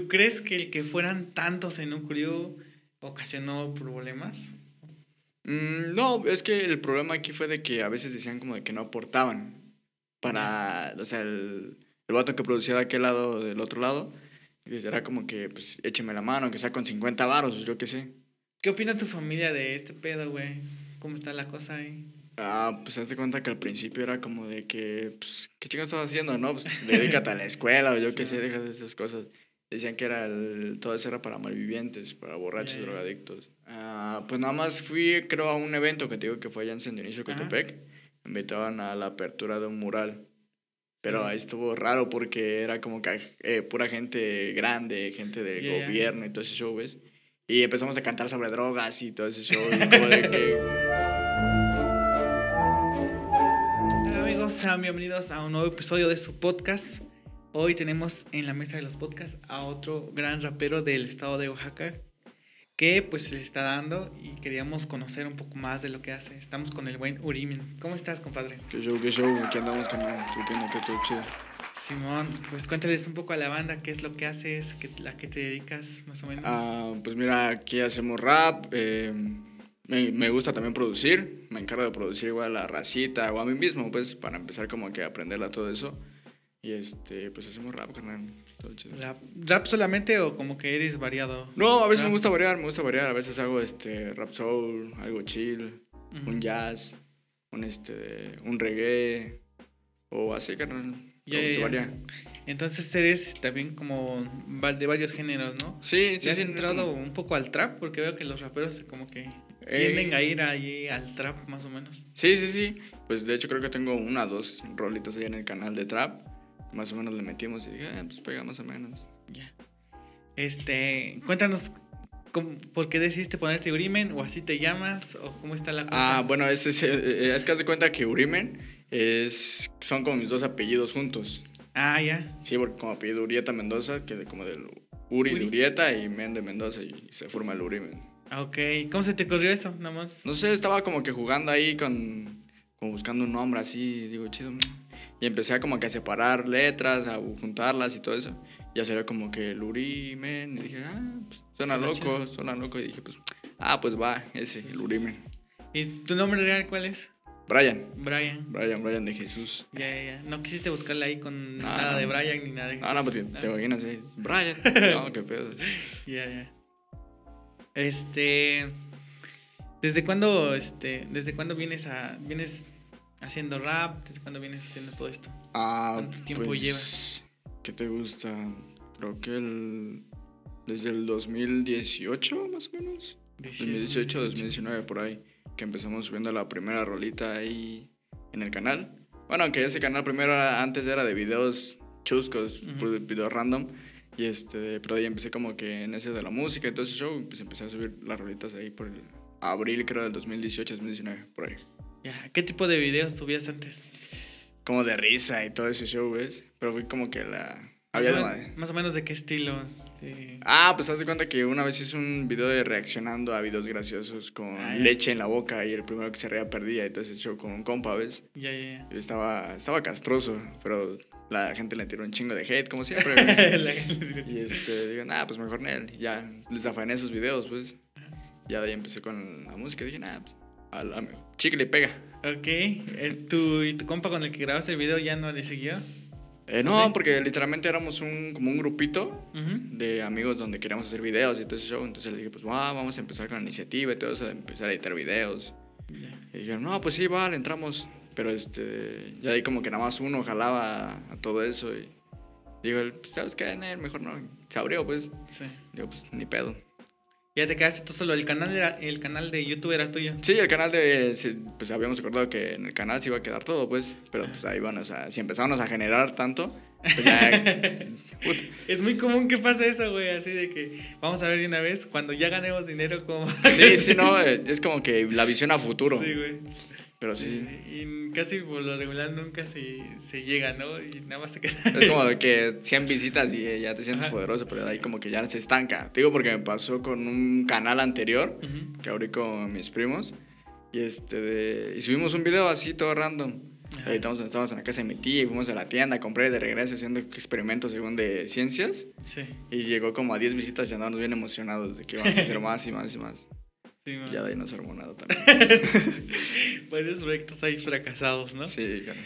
¿Tú crees que el que fueran tantos en un crew ocasionó problemas? Mm, no, es que el problema aquí fue de que a veces decían como de que no aportaban para, o sea, el, el vato que producía de aquel lado, del otro lado, era como que, pues, écheme la mano, que sea con 50 varos, yo qué sé. ¿Qué opina tu familia de este pedo, güey? ¿Cómo está la cosa ahí? Ah, pues hazte cuenta que al principio era como de que, pues, ¿qué chingados estás haciendo, no? Pues dedícate a la escuela o yo qué sé, dejas esas cosas. Decían que era el, todo eso era para malvivientes, para borrachos, drogadictos. Ah, pues nada más fui, creo, a un evento que te digo que fue allá en San Dionisio, Cotepec. Me invitaban a la apertura de un mural. Pero ahí estuvo raro porque era como que eh, pura gente grande, gente de gobierno y todo ese show, ¿ves? Y empezamos a cantar sobre drogas y todo ese show. Y como de que... Amigos, sean bienvenidos a un nuevo episodio de su podcast. Hoy tenemos en la mesa de los podcasts a otro gran rapero del estado de Oaxaca que pues se le está dando y queríamos conocer un poco más de lo que hace. Estamos con el buen Urimen. ¿Cómo estás, compadre? Qué show, qué show. Aquí andamos con que todo chido. Simón, pues cuéntales un poco a la banda qué es lo que haces, qué, a qué te dedicas, más o menos. Ah, pues mira, aquí hacemos rap. Eh, me, me, gusta también producir. Me encargo de producir igual a la racita o a mí mismo, pues, para empezar como que a aprender a todo eso. Y este, pues hacemos rap, carnal. ¿Rap, solamente o como que eres variado? No, a veces me gusta variar, me gusta variar. A veces hago este rap soul, algo chill, un jazz, un este, un reggae o así, carnal. Yeah, Entonces eres también como de varios géneros, ¿no? Sí, sí. ¿Te has entrado un poco al trap? Porque veo que los raperos como que tienden a ir ahí al trap, más o menos. Sí, sí, sí. Pues de hecho creo que tengo una o dos rolitas ahí en el canal de trap más o menos le metimos y dije, ah, pues pega más o menos. Ya. Este, cuéntanos ¿Por qué decidiste ponerte Urimen? ¿O así te llamas? ¿O cómo está la cosa? Ah, bueno, es, es, es, que haz de cuenta que Urimen es, son como mis dos apellidos juntos. Ah, ya. Sí, porque como apellido Urieta Mendoza, que de, como del Uri, de Urieta y Men de Mendoza y se forma el Urimen. Ah, ok. ¿Cómo se te ocurrió eso? Nada más. No sé, estaba como que jugando ahí con, como buscando un nombre así, digo, chido. Y empecé a como que a separar letras, a juntarlas y todo eso. Y hacer como que el Urimen. Y dije, ah, pues suena loco, suena loco. Y dije, pues, ah, pues va, ese, el Urimen. ¿Y tu nombre real cuál es? Brian. Brian. Brian, Brian de Jesús. Ya, ya, ya. No quisiste buscarle ahí con nada de Brian ni nada de Jesús. Ah, no, pues te imaginas, ¿eh? Brian. no, qué pedo. Ya, ya. Este. ¿Desde cuándo, este, desde cuándo vienes a, vienes haciendo rap? ¿Desde cuándo vienes haciendo todo esto? Ah, ¿Cuánto tiempo pues, llevas? ¿Qué te gusta? Creo que el, desde el 2018 más o menos. 2018, 2019 por ahí. Que empezamos subiendo la primera rolita ahí en el canal. Bueno, aunque ese canal primero antes era de videos chuscos, videos random. Y este, pero ahí empecé como que en ese de la música y todo ese show, pues empecé a subir las rolitas ahí por el abril creo del 2018, 2019, por ahí. ¿Qué tipo de videos subías antes? Como de risa y todo ese show, ¿ves? Pero fui como que la... más, o menos de qué estilo. Ah, pues haz de cuenta que una vez hice un video de reaccionando a videos graciosos con ah, leche en la boca y el primero que se reía perdía y todo ese show con un compa, ¿ves? Ya, ya, ya. Estaba, estaba castroso, pero la gente le tiró un chingo de hate, como siempre. y este, digo, nada, pues mejor él. Ya les afané esos videos, pues. Ya de ahí empecé con la música. Dije, nada, pues al chicle pega. Ok. Eh, ¿Tu, ¿Y tu compa con el que grabaste el video ya no le siguió? Eh, no, porque literalmente éramos un, como un grupito de amigos donde queríamos hacer videos y todo eso. Entonces le dije, pues vamos a empezar con la iniciativa y todo eso, de empezar a editar videos. Y dijeron, no, pues sí, vale, entramos. Pero este, ya ahí como que nada más uno jalaba a, todo eso. Y digo, pues, ¿sabes qué? Mejor no. Se abrió, pues. Sí. Digo, pues ni pedo. Ya te quedaste tú solo. El canal, era, el canal de YouTube era tuyo. Sí, el canal de. Pues habíamos acordado que en el canal se iba a quedar todo, pues. Pero pues ahí bueno, o sea, si empezábamos a generar tanto, pues ya. es muy común que pase eso, güey. Así de que vamos a ver una vez, cuando ya ganemos dinero, como. sí, sí, no. Es como que la visión a futuro. Sí, güey. Pero sí. Y casi por lo regular nunca se, se llega, ¿no? Y nada más se queda. Es como de que 100 visitas y ya te sientes poderoso, pero de ahí como que ya se estanca. Te digo porque me pasó con un canal anterior que abrí con mis primos. Y, este y subimos un video así todo random. Ajá. Editamos, estábamos en la casa de mi tía y fuimos a la tienda, compré de regreso haciendo experimentos según de ciencias. Sí. Y llegó como a 10 visitas y andábamos bien emocionados de que íbamos a hacer más y más y más. Sí, Y ya de ahí no se armó nada también. Varios proyectos ahí fracasados, ¿no? Sí, claro.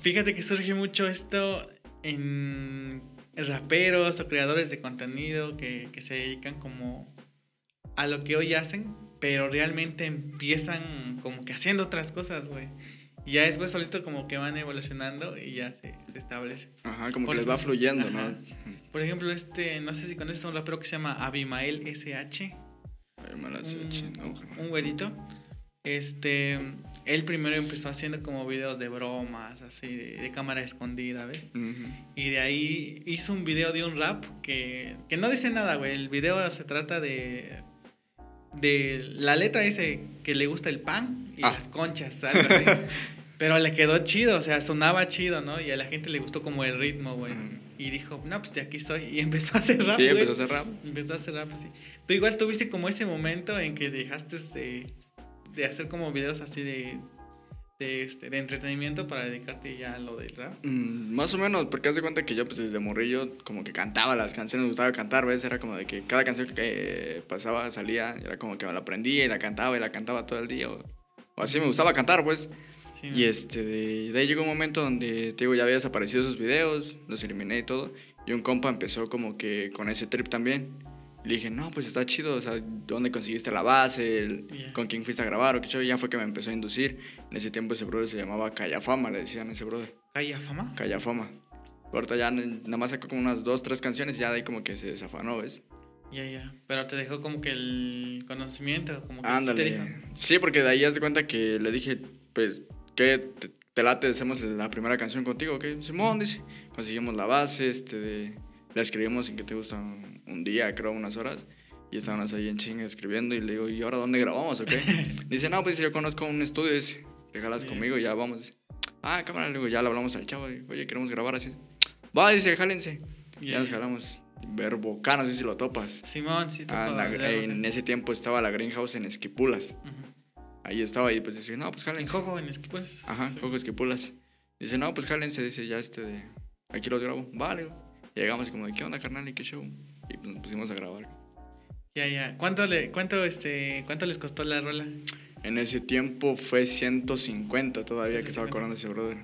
Fíjate que surge mucho esto en raperos o creadores de contenido que, que se dedican como a lo que hoy hacen, pero realmente empiezan como que haciendo otras cosas, güey. Y ya después solito como que van evolucionando y ya se, se establece. Ajá, como Por que les va fluyendo, ajá. ¿no? Por ejemplo, este, no sé si conoces a un rapero que se llama Abimael SH. Sé, un, un güerito. Este, él primero empezó haciendo como videos de bromas, así, de, de cámara escondida, ¿ves? Y de ahí hizo un video de un rap que, que no dice nada, güey. El video se trata de. De la letra dice que le gusta el pan y Ah. las conchas, algo así. Pero le quedó chido, o sea, sonaba chido, ¿no? Y a la gente le gustó como el ritmo, güey. Y dijo, no, pues de aquí estoy. Y empezó a hacer rap, Sí, empezó a hacer rap. Empezó a hacer rap, sí. Tú igual tuviste como ese momento en que dejaste de, de hacer como videos así de, de, este, de entretenimiento para dedicarte ya a lo del rap. Mm, más o menos, porque haz de cuenta que yo pues desde morrillo como que cantaba las canciones, me gustaba cantar, ¿ves? Era como de que cada canción que eh, pasaba, salía, era como que me la aprendía y la cantaba y la cantaba todo el día. O, o así me gustaba cantar, pues. Sí, Y este, de, de ahí llegó un momento donde, te digo, ya había desaparecido esos videos, los eliminé y todo. Y un compa empezó como que con ese trip también. Le dije, no, pues está chido, o sea, ¿dónde conseguiste la base? El- Ya. ¿Con quién fuiste a grabar? O qué? Y ya fue que me empezó a inducir. En ese tiempo ese brother se llamaba Callafama, le decían a ese brother. ¿Calla fama? Callafama. Ahorita ya nada más sacó como unas dos, tres canciones y ya de ahí como que se desafanó, ¿ves? Ya, ya. Pero te dejó como que el conocimiento, como que sí te Ándale. dijo. Sí, porque de ahí haz de cuenta que le dije, pues, ¿qué te, te late? Hacemos la primera canción contigo, ¿ok? Simón, dice. Conseguimos la base, este, de, la escribimos en que te gusta un, un día, creo, unas horas. Y estábamos ahí en chinga escribiendo y le digo, ¿y ahora dónde grabamos, ok? dice, no, pues yo conozco un estudio, dice, te jalas Bien. conmigo y ya vamos. Dice, ah, cámara, le digo, ya le hablamos al chavo, y, oye, queremos grabar así. Va, dice, jálense. Y Ya, nos jalamos. Verboca, no sé si lo topas. Simón, sí, Ah, tocó la- hablar, en ese tiempo estaba la Greenhouse en Esquipulas. Ujú. Ahí estaba y pues dice, no, pues En jálense. Jojo, en Esquipulas. Ajá, Sí. Jojo Esquipulas. Dice, no, pues jálense, dice, ya este de, aquí los grabo. Vale. Y llegamos como, de, ¿qué onda, carnal? ¿Y qué show? Y pues nos pusimos a grabar. Ya, ya. ¿Cuánto, le, cuánto, este, ¿Cuánto les costó la rola? En ese tiempo fue 150 todavía que estaba 150. cobrando ese brother.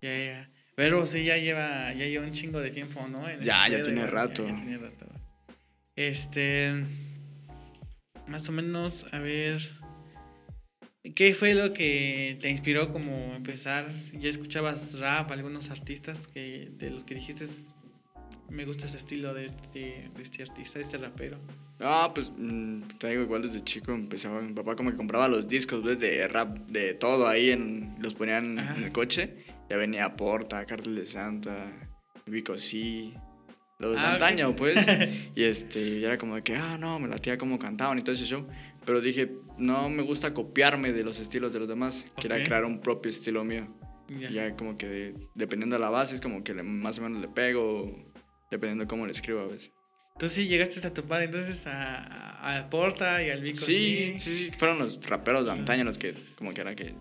Ya, ya. Pero sí, ya lleva, ya lleva un chingo de tiempo, ¿no? En Ya, ya tiene rato. Ya, tiene rato. Este. Más o menos, a ver. ¿Qué fue lo que te inspiró como empezar? ¿Ya escuchabas rap, algunos artistas que de los que dijiste me gusta ese estilo de este, de este artista, de este rapero? Ah, pues mm, te digo, igual desde chico empezaba, mi papá como que compraba los discos, ¿ves? De rap, de todo ahí, en, los ponían Ajá. en el coche. Ya venía Porta, Cartel de Santa, Vico sí, los de Ah, ok. antaño, pues. y este, y era como de que, ah, no, me latía como cantaban y todo ese show. Pero dije, no me gusta copiarme de los estilos de los demás. Quería Ok. crear un propio estilo mío. Ya. Y ya como que de- dependiendo de la base, es como que le- más o menos le pego, dependiendo de cómo le escribo a veces. Tú sí llegaste a topar entonces a, a, Porta y al Vico Sí, sí. sí, sí, fueron los raperos de antaño los que como que era que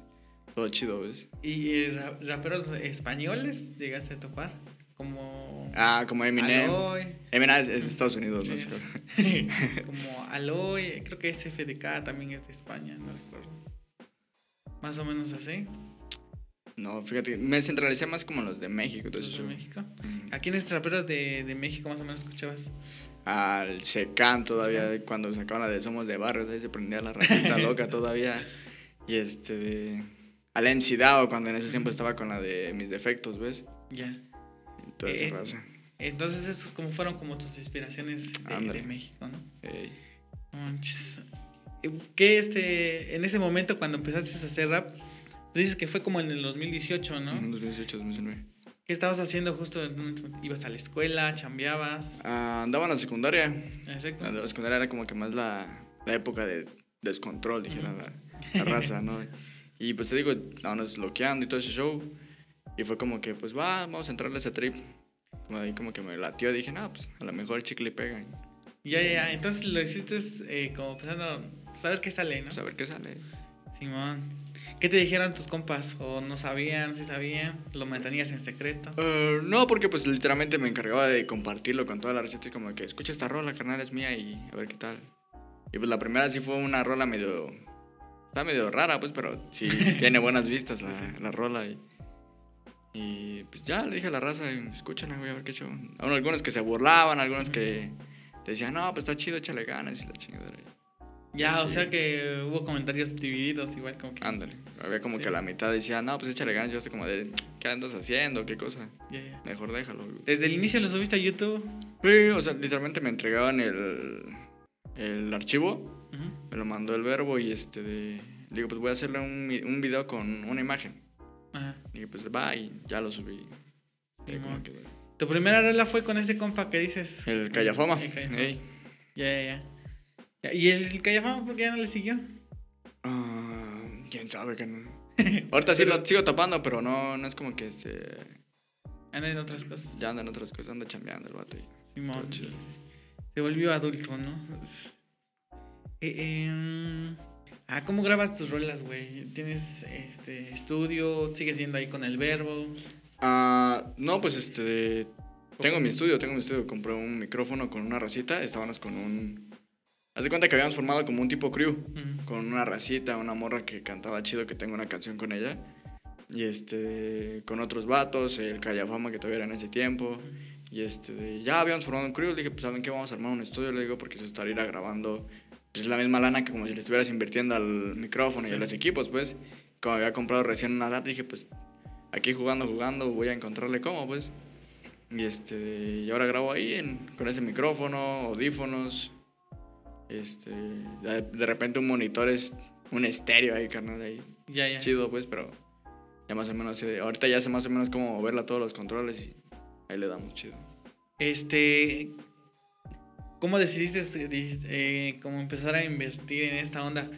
todo chido, ¿ves? ¿Y eh, ra- raperos españoles llegaste a topar? Como Ah, como Eminem. Aloy. Eminem es, es de Estados Unidos, no Sí, sé. como Aloy, creo que SFDK también es de España, no recuerdo. Más o menos así. No, fíjate, me centralicé más como los de México. los Entonces, de yo- México. Mm. ¿A quiénes raperos de, de México más o menos escuchabas? Al Secan todavía, cuando sacaban la de Somos de Barrios, ahí se prendía la racita loca todavía. Y este de... Al MC Dao, cuando en ese tiempo estaba con la de Mis Defectos, ¿ves? Ya. Y toda Eh, esa raza. Entonces esos como fueron como tus inspiraciones de, de México, ¿no? Ey. Manches. ¿Qué este, en ese momento cuando empezaste a hacer rap, dices que fue como en el 2018, ¿no? En 2018, 2019. ¿Qué estabas haciendo justo? ¿Ibas a la escuela? ¿Chambeabas? Ah, andaba en la secundaria. Exacto. La secundaria era como que más la, la época de descontrol, dijera Ujú. la, la raza, ¿no? Y pues te digo, estábamos bloqueando y todo ese show. Y fue como que, pues va, vamos a entrarle a ese trip. Como ahí como que me latió, dije, no, pues a lo mejor chicle pega. Y, Ya, ya, ya. Entonces lo hiciste eh, como pensando, saber qué sale, ¿no? Pues a ver qué sale. Simón. ¿Qué te dijeron tus compas? ¿O no sabían, si sabían? ¿Lo mantenías en secreto? Eh, no, porque pues literalmente me encargaba de compartirlo con toda la receta. y como que escucha esta rola, carnal, es mía y a ver qué tal. Y pues la primera sí fue una rola medio... Está medio rara, pues, pero sí tiene buenas vistas la, la rola. Y, y pues ya le dije a la raza, escúchala, güey, a ver qué show. Aún algunos que se burlaban, algunos que decían, no, pues está chido, échale ganas y la chingadera. Ya, Sí. o sea que hubo comentarios divididos igual como que... Ándale. Había como Sí. que la mitad decía, no, pues échale ganas. Yo estoy como de, ¿qué andas haciendo? ¿Qué cosa? Ya, ya. Mejor déjalo. güey". ¿Desde el inicio lo subiste a YouTube? Sí, o sea, literalmente me entregaban el, el archivo, me lo mandó el verbo y este de... le Digo, pues voy a hacerle un, un video con una imagen. Ajá. Y pues va y ya lo subí. Y como quedó. Tu primera rola fue con ese compa que dices. El Callafama. El Callafama. Ya, ya, ya. ¿Y el Callafama por qué ya no le siguió? Ah, quién sabe que no. Ahorita sí lo sigo tapando, pero no, no es como que este, Anda en otras cosas. ya anda en otras cosas, anda chambeando el vato. chido. Se volvió adulto, ¿no? Eh, em, ah, ¿cómo grabas tus rolas, güey? ¿Tienes este estudio? ¿Sigues yendo ahí con el verbo? Ah, no, pues este. Tengo mi estudio, tengo mi estudio. Compré un micrófono con una racita. Estábamos con un. Haz de cuenta que habíamos formado como un tipo crew. Con una racita, una morra que cantaba chido, que tengo una canción con ella. Y este. Con otros vatos, el Callafama que todavía era en ese tiempo. Y este. Ya habíamos formado un crew. Le dije, pues, ¿saben qué? Vamos a armar un estudio. Le digo, porque se estaría grabando. Pues la misma lana que como si le estuvieras invirtiendo al micrófono y Sí. a los equipos, pues. Como había comprado recién una laptop, dije, pues aquí jugando, jugando, voy a encontrarle cómo, pues. Y este, y ahora grabo ahí en- con ese micrófono, audífonos. Este, de, de repente un monitor es un estéreo ahí, carnal, ahí. Ya, ya. Chido, pues, pero ya más o menos, sé- ahorita ya sé más o menos cómo moverla todos los controles y ahí le damos chido. Este. ¿Cómo decidiste eh, cómo empezar a invertir en esta onda?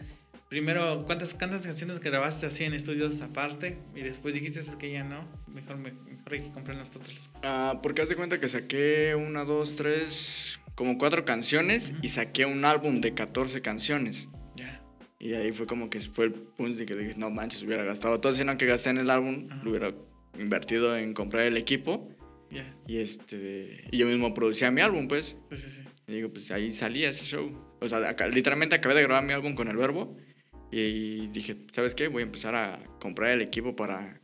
Primero, ¿cuántas, ¿cuántas canciones grabaste así en estudios aparte? Y después dijiste que ya no. Mejor, me- mejor hay que comprar nosotros. Ah, porque haz de cuenta que saqué una, dos, tres, como cuatro canciones Ujú. y saqué un álbum de 14 canciones. Ya. Y ahí fue como que fue el punto de que dije, no manches, hubiera gastado todo, sino que gasté en el álbum, lo hubiera invertido en comprar el equipo Ya. y este y yo mismo producía mi álbum, pues. Sí, sí, sí. Y digo, pues ahí salía ese show. O sea, acá- literalmente acabé de grabar mi álbum con el verbo y dije, ¿sabes qué? Voy a empezar a comprar el equipo para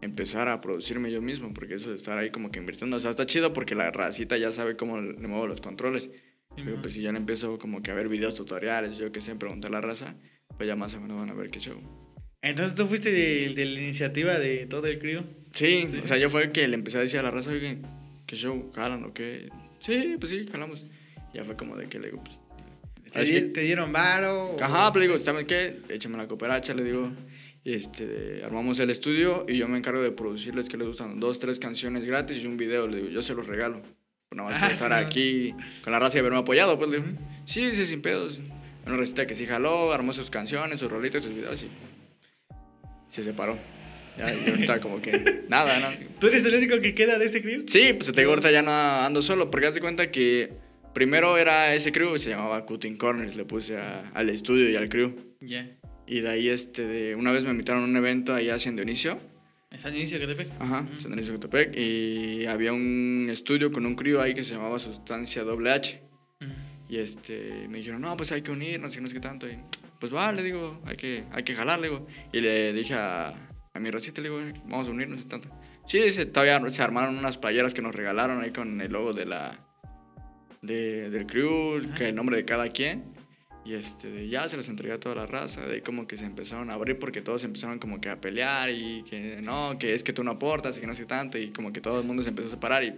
empezar a producirme yo mismo, porque eso de estar ahí como que invirtiendo, o sea, está chido porque la racita ya sabe cómo le muevo los controles. Digo, Simón. pues si ya le empiezo como que a ver videos tutoriales, yo que sé, preguntar a la raza, pues ya más o menos van a ver qué show. Entonces tú fuiste de, de la iniciativa de todo el crew. Sí, Sí. o sea, yo fue el que le empecé a decir a la raza, oye, ¿qué show? ¿Jalan o qué? Sí, pues sí, jalamos. Ya fue como de que le digo, pues... ¿Te, di- te dieron varo? o- Ajá, pues le digo, ¿saben qué? Échame la cooperacha, le digo. Este, armamos el estudio y yo me encargo de producirles que les gustan dos, tres canciones gratis y un video. Le digo, yo se los regalo. Nada más Ah, estar sí, aquí con la raza y haberme apoyado. Pues le digo, sí, sí, sin pedos. Una recita que sí jaló, armó sus canciones, sus rolitas, sus videos y se separó. Ya, y ahorita como que nada, ¿no? ¿Tú eres el único que queda de ese crew? Sí, pues te digo, ahorita ya no ando solo, porque haz de cuenta que primero era ese crew, se llamaba Cutting Corners, le puse a- al estudio y al crew. Ya. Y de ahí, este, de, una vez me invitaron a un evento allá hacia Dionisio. ¿En San Inicio que te pe? Ajá, San Dionisio Cotepec. Y había un estudio con un crew ahí que se llamaba Sustancia Doble H. Y este, me dijeron, no, pues hay que unirnos y no sé qué tanto. Y pues vale, digo, hay que, hay que jalar, le digo. Y le dije a, a mi racita, le digo, vamos a unirnos y tanto. Sí, dice, todavía se armaron unas playeras que nos regalaron ahí con el logo de la, de, del crew, Ajá. que el nombre de cada quien. Y este, ya se las entregué a toda la raza. De ahí como que se empezaron a abrir porque todos empezaron como que a pelear y que no, que es que tú no aportas y que no sé tanto. Y como que todo el mundo se empezó a separar y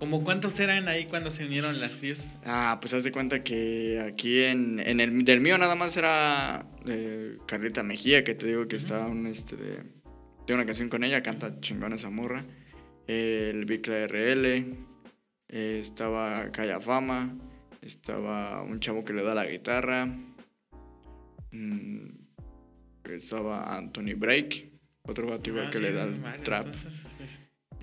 ¿Como cuántos eran ahí cuando se unieron las crews? Ah, pues haz de cuenta que aquí en, en el del mío nada más era eh, Carlita Mejía, que te digo que está un este de, tengo una canción con ella, canta chingón esa morra. El Bicla RL, eh, estaba Calla Fama, estaba un chavo que le da la guitarra. mm, estaba Anthony Break, otro vato igual Ah, que sí, le da el trap. entonces, sí, sí.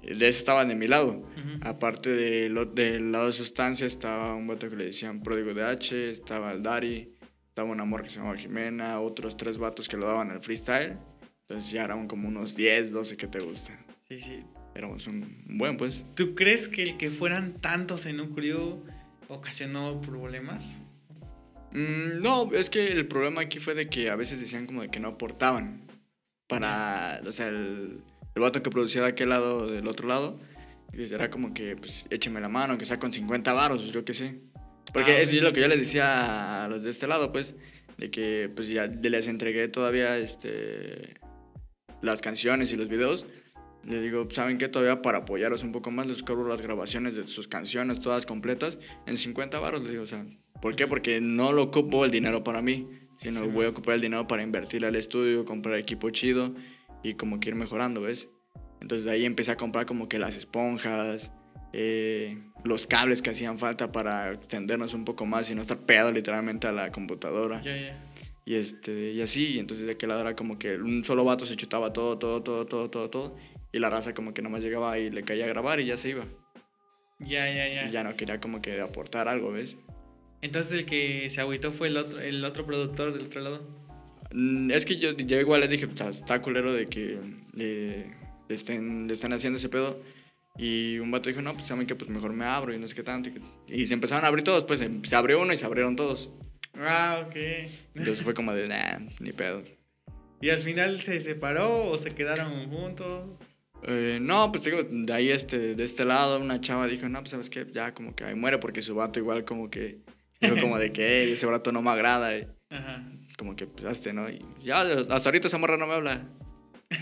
De ese estaban de mi lado. Aparte de lo- del lado de sustancia, estaba un vato que le decían Pródigo de H, estaba el Dari, estaba un amor que se llamaba Jimena, otros tres vatos que lo daban al freestyle. Entonces ya eran como unos 10, 12 que te gustan. Sí, sí. Éramos un un buen, pues. ¿Tú crees que el que fueran tantos en un crew ocasionó problemas? Mm, no, es que el problema aquí fue de que a veces decían como de que no aportaban. Para, o sea, el, el vato que producía de aquel lado, del otro lado, y era como que, pues, écheme la mano, que sea con 50 varos, yo qué sé. Porque Ah, eso es lo que yo les decía a los de este lado, pues, de que, pues, ya les entregué todavía, este, las canciones y los videos. Les digo, ¿saben qué? Todavía para apoyaros un poco más, les cobro las grabaciones de sus canciones, todas completas, en 50 varos. Les digo, o sea, ¿por qué? Porque no lo ocupo el dinero para mí, sino Sí, voy a ocupar el dinero para invertir al estudio, comprar equipo chido y como que ir mejorando, ¿ves? Entonces de ahí empecé a comprar como que las esponjas, eh, los cables que hacían falta para extendernos un poco más y no estar pegado literalmente a la computadora. Ya, ya. Y, este, y así, y entonces de aquel lado era como que un solo vato se chutaba todo, todo, todo, todo, todo, todo. Y la raza como que nomás llegaba y le caía a grabar y ya se iba. Ya, ya, ya. Y ya no quería como que aportar algo, ¿ves? Entonces el que se agüitó fue el otro, el otro productor del otro lado. Mm, Es que yo, yo igual les dije, "Está- está culero de que le, le estén, le estén haciendo ese pedo. Y un vato dijo, no, pues saben que pues mejor me abro y no sé qué tanto. Y, se empezaron a abrir todos, pues em- se abrió uno y se abrieron todos. Ah, ok. Entonces fue como de, nah, ni pedo. ¿Y al final se separó o se quedaron juntos? Eh, no, pues digo, de ahí este, de este lado una chava dijo, no, pues sabes qué, ya como que ahí muere porque su vato igual como que dijo como de que "Ey, ese vato no me agrada, y Ajá. Como que pues hazte, ¿no? Y ya hasta ahorita esa morra no me habla.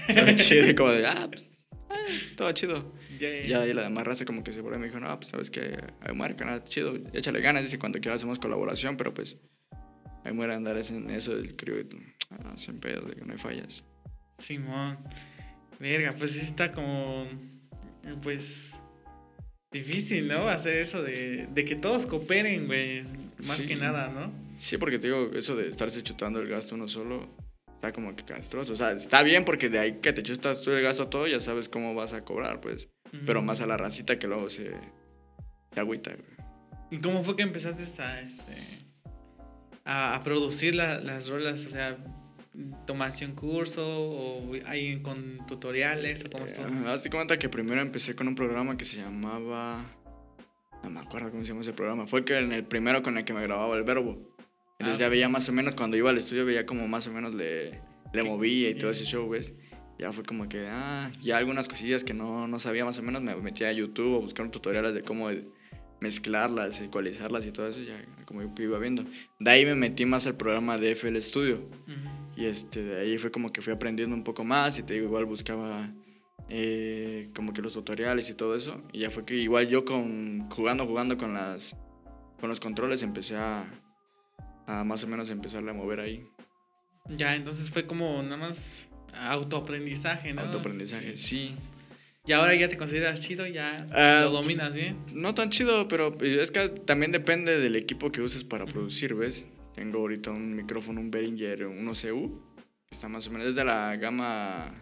Todo chido, y como de, ah, pues, eh, todo chido. Ya, ya. Y la demás raza como que se por ahí me dijo, no, pues sabes que ahí muere, canal, chido, échale ganas, dice cuando quiera hacemos colaboración, pero pues ahí muere andar en eso del y tú, ah, sin pedo, de que no hay fallas. Simón. Verga, pues sí está como. Pues. Difícil, ¿no? Hacer eso de, de que todos cooperen, güey. Más Sí. que nada, ¿no? Sí, porque te digo, eso de estarse chutando el gasto uno solo está como que castroso. O sea, está bien porque de ahí que te chutas tú el gasto todo, ya sabes cómo vas a cobrar, pues. Pero más a la racita que luego se, se agüita, güey. ¿Y cómo fue que empezaste a, este, a, a producir la- las rolas? O sea, ¿tomaste un curso o hay con tutoriales o cómo? Eh, hazte cuenta que primero empecé con un programa que se llamaba. No me acuerdo cómo se llama ese programa. Fue que en el primero con el que me grababa el verbo. Entonces Ah, ya veía más o menos, cuando iba al estudio, veía como más o menos le, le movía y todo ese show, ¿ves? Ya fue como que, ah, ya algunas cosillas que no, no sabía más o menos, me metía a YouTube a buscar tutoriales de cómo mezclarlas, ecualizarlas y todo eso, ya como que iba viendo. De ahí me metí más al programa de FL Studio. Ujú. Y este, de ahí fue como que fui aprendiendo un poco más y te digo, igual buscaba eh, como que los tutoriales y todo eso. Y ya fue que igual yo con, jugando, jugando con, las, con los controles empecé a, a más o menos empezarle a mover ahí. Ya, entonces fue como nada más autoaprendizaje, ¿no? Autoaprendizaje, Sí. sí. Y ahora ya te consideras chido, ya Ah, lo dominas bien. No tan chido, pero es que también depende del equipo que uses para producir, ¿ves? Tengo ahorita un micrófono, un Behringer 1CU, que está más o menos, es de la gama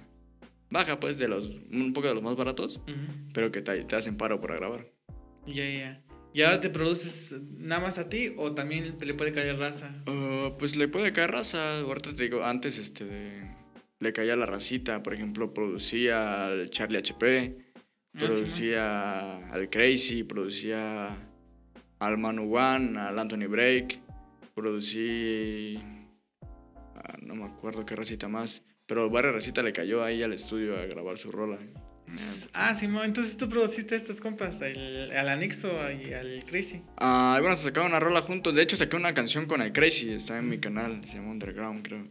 baja, pues, de los, un poco de los más baratos. Ujú. pero que te, te hacen paro para grabar. Ya, ya. ¿Y ahora te produces nada más a ti o también te le puede caer raza? Ah, pues le puede caer raza. Ahorita te digo, antes este, de- le caía la racita. Por ejemplo, producía al Charlie HP, Ah, sí, producía al Crazy, producía al Manu One, al Anthony Break, producí. ah, no me acuerdo qué racita más. Pero varias racita le cayó ahí al estudio a grabar su rola. Ah, Simón, entonces tú produciste a estos compas, el- al Anixo y al Crazy. Ah, bueno, se sacaron una rola juntos. De hecho, saqué una canción con el Crazy. Está en mi canal. Se llama Underground, creo.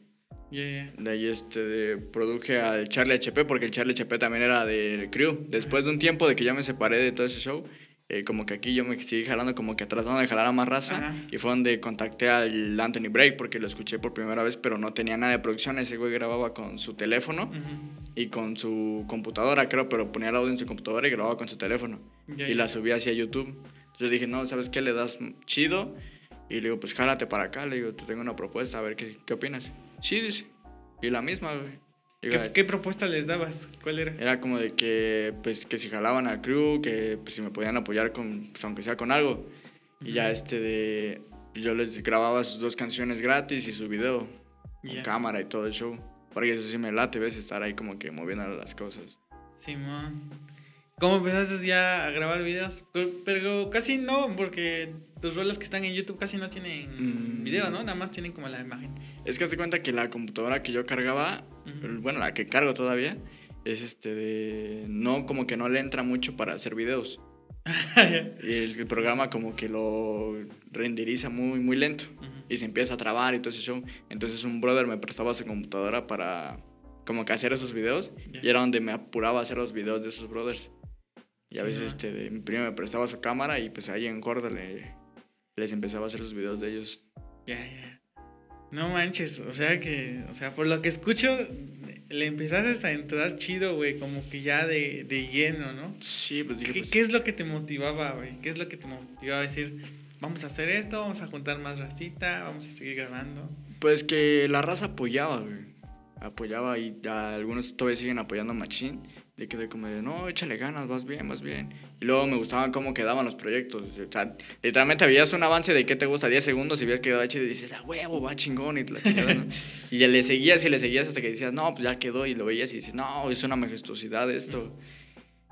Ya, ya. De ahí este, de- produje al Charlie HP porque el Charlie HP también era del crew. Después de un tiempo de que ya me separé de todo ese show, eh, como que aquí yo me seguí jalando como que tratando de jalar a más raza. Ajá. Y fue donde contacté al Anthony Break porque lo escuché por primera vez, pero no tenía nada de producción. Ese güey grababa con su teléfono y con su computadora, creo, pero ponía el audio en su computadora y grababa con su teléfono. Y la subía hacia YouTube. Yo dije, no, ¿sabes qué? Le das chido. Y le digo, pues jálate para acá. Le digo, te tengo una propuesta, a ver qué, qué opinas. Sí, dice. Y la misma, güey. ¿Qué, qué propuesta les dabas? ¿Cuál era? Era como de que, pues, que si jalaban al crew, que pues, si me podían apoyar con, pues, aunque sea con algo. Y ya este de, yo les grababa sus dos canciones gratis y su video, con Ya. cámara y todo el show. Porque eso sí me late, ves, estar ahí como que moviendo las cosas. Simón. ¿Cómo empezaste ya a grabar videos? Pero casi no, porque tus rolas que están en YouTube casi no tienen Mm. video, ¿no? Nada más tienen como la imagen. Es que hace cuenta que la computadora que yo cargaba, Ujú. bueno, la que cargo todavía, es este de... No, como que no le entra mucho para hacer videos. Y el, el programa como que lo renderiza muy, muy lento. Ujú. Y se empieza a trabar y todo show. Entonces un brother me prestaba su computadora para como que hacer esos videos. Ya. Y era donde me apuraba a hacer los videos de esos brothers. Y a Sí, veces ¿no? este, de- mi primo me prestaba su cámara y pues ahí en corda le, les empezaba a hacer sus videos de ellos. Ya, ya. No manches, o sea que, o sea, por lo que escucho, le empezaste a entrar chido, güey, como que ya de, de lleno, ¿no? Sí, pues dije, ¿Qué, pues, qué es lo que te motivaba, güey? ¿Qué es lo que te motivaba a decir, vamos a hacer esto, vamos a juntar más racita, vamos a seguir grabando? pues que la raza apoyaba, güey. Apoyaba y algunos todavía siguen apoyando a Machine. Le quedé como de, no, échale ganas, vas bien, vas bien. Y luego me gustaban cómo quedaban los proyectos. O sea, literalmente veías un avance de qué te gusta 10 segundos y veías que quedaba chido y dices, ah, huevo, va chingón y la chingada, ¿no? Y ya le seguías y le seguías hasta que decías, no, pues ya quedó y lo veías y dices, no, es una majestuosidad esto.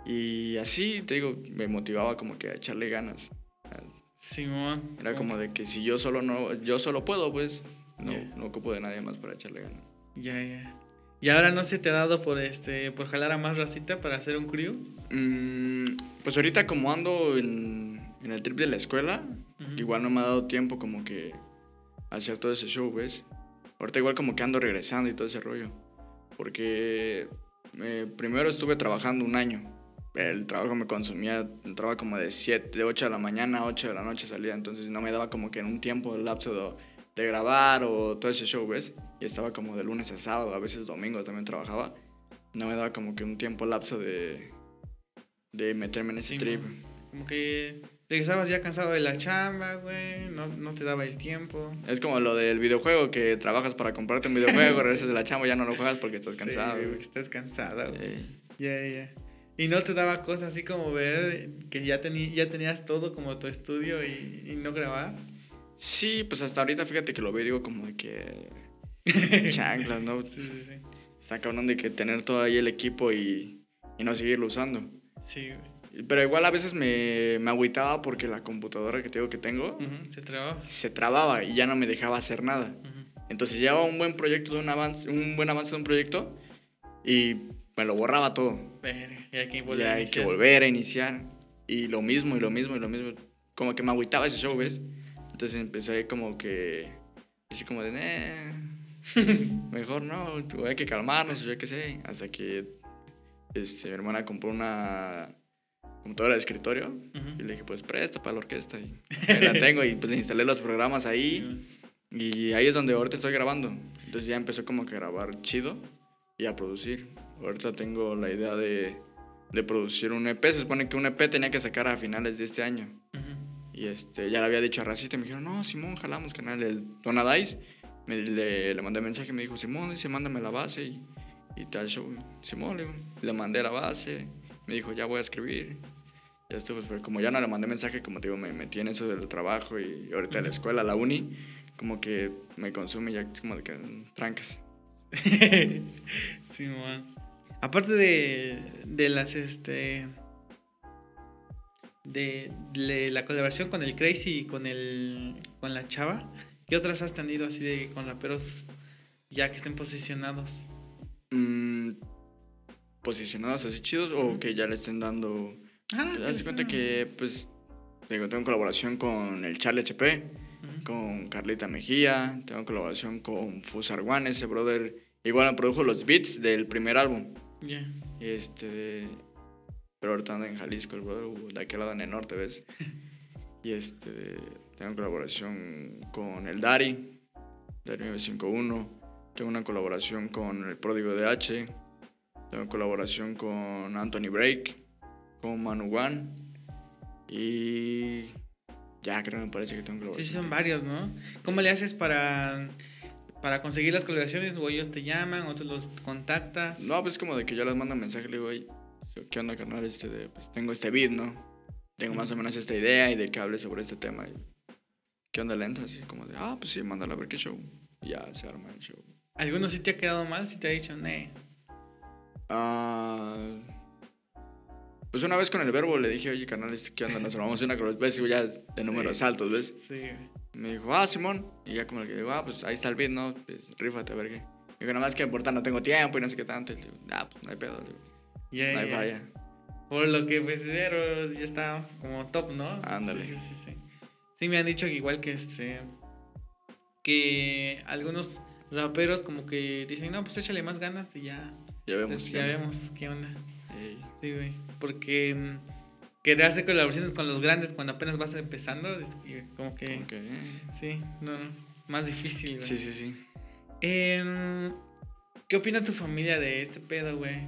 Y así, te digo, me motivaba como que a echarle ganas. Simón. Era como de que si yo solo no, yo solo puedo, pues no, Ya. no ocupo de nadie más para echarle ganas. Ya, ya. ¿Y ahora no se te ha dado por este por jalar a más racita para hacer un crew? Mm, pues ahorita como ando en, en el trip de la escuela, Ujú. igual no me ha dado tiempo como que hacer todo ese show, ¿ves? Ahorita igual como que ando regresando y todo ese rollo. Porque eh, primero estuve trabajando un año. El trabajo me consumía, entraba como de 7, de 8 de la mañana a 8 de la noche salía, entonces no me daba como que en un tiempo el lapso de, de grabar o todo ese show, ¿ves? Y estaba como de lunes a sábado, a veces domingo también trabajaba. No me daba como que un tiempo lapso de, de meterme en ese Sí, trip. mo. Como que regresabas ya cansado de la chamba, güey, no, no te daba el tiempo. Es como lo del videojuego, que trabajas para comprarte un videojuego, regresas de la chamba y ya no lo juegas porque estás Sí, cansado. güey, güey. estás cansado. Eh, Ya, ya. Y no te daba cosas así como ver que ya, ya tenías todo como tu estudio y, y no grabar. Sí, pues hasta ahorita fíjate que lo veo digo como de que... Chanclas, ¿no? Sí, sí, sí. Está cabrón de que tener todo ahí el equipo y, y no seguirlo usando. Sí, güey. Pero igual a veces me, me agüitaba porque la computadora que te digo que tengo Ujú, se trababa. se trababa y ya no me dejaba hacer nada. Ujú. Entonces llevaba un buen proyecto de un avance, un buen avance de un proyecto y me lo borraba todo. Verga, y hay que volver a hay que iniciar. volver a iniciar. Y lo mismo, y lo mismo, y lo mismo. Como que me agüitaba ese show, ¿ves? Entonces empecé como que... Así como de... "Eh, mejor no, hay que calmarnos, yo qué sé. Hasta que este, mi hermana compró una computadora de escritorio. Ujú. Y le dije, pues presta para la orquesta. Y ahí la tengo y pues le instalé los programas Sí, ahí. güey. Y ahí es donde ahorita estoy grabando. Entonces ya empezó como que a grabar chido y a producir. Ahorita tengo la idea de, de producir un EP. Se supone que un EP tenía que sacar a finales de este año. Ujú. Y este, ya le había dicho a Racita me dijeron, no, Simón, jalamos canal. El Donadais me, le, le mandé mensaje me dijo, Simón, dice, mándame la base y, y tal show. Simón, le, le mandé la base. Me dijo, ya voy a escribir. Ya estuvo, pues, como ya no le mandé mensaje, como te digo, me metí en eso del trabajo y ahorita la escuela, la uni, como que me consume ya como de que trancas. sí, man. Aparte de, de las, este... De, de la colaboración con el Crazy y con, el, con la chava, ¿qué otras has tenido así de con raperos ya que estén posicionados? Mm, posicionados así chidos o que ya le estén dando... Ah, Te das cuenta que, pues, tengo colaboración con el Charlie HP, con Carlita Mejía, tengo colaboración con Fusar One, ese brother. Igual me produjo los beats del primer álbum. Este. Pero ahorita anda en Jalisco, el brother, uh, de aquel lado en el norte, ¿ves? Y este. Tengo colaboración con el Dari, Dari 951. Tengo una colaboración con el Pródigo de H. Tengo colaboración con Anthony Break, con Manu One. Y. Ya creo, me parece que tengo Sí, colaboración. son varios, ¿no? ¿Cómo le haces para, para conseguir las colaboraciones? ¿O ellos te llaman o tú los contactas? No, pues como de que yo les mando mensaje y le digo, "Ey, ¿qué onda, carnal? Este de, pues tengo este beat, ¿no? Tengo más o menos esta idea y de que hable sobre este tema. Y, ¿Qué onda le entras? Y como de, ah, pues sí, mándala a ver qué show. Y ya se arma el show. ¿Alguno sí te ha quedado mal? ¿Sí te ha dicho, ne? Ah, pues una vez con el verbo le dije, oye, carnal, ¿qué onda? Nos armamos una cross, ves, ya de números Sí. altos, ¿ves? Sí. Me dijo, ah, Simón. Y ya como que digo, ah, pues ahí está el beat, ¿no? Pues rífate, a ver qué. Me dijo, nada más que importa, no tengo tiempo y no sé qué tanto. Y le digo, ah, pues no hay pedo, le digo, Ya, no hay ya. falla. Por lo que, pues, Vero ya está como top, ¿no? Ándale. Sí, sí, sí, sí. Sí, me han dicho que igual que este. Que algunos raperos como que dicen, no, pues échale más ganas y ya. Ya vemos. ya onda". vemos qué onda. Sí, güey. Porque mm, querer hacer colaboraciones con los grandes cuando apenas vas empezando, como que. Sí, no, no. Más difícil, güey. Sí, sí, sí. Em, ¿Qué opina tu familia de este pedo, güey?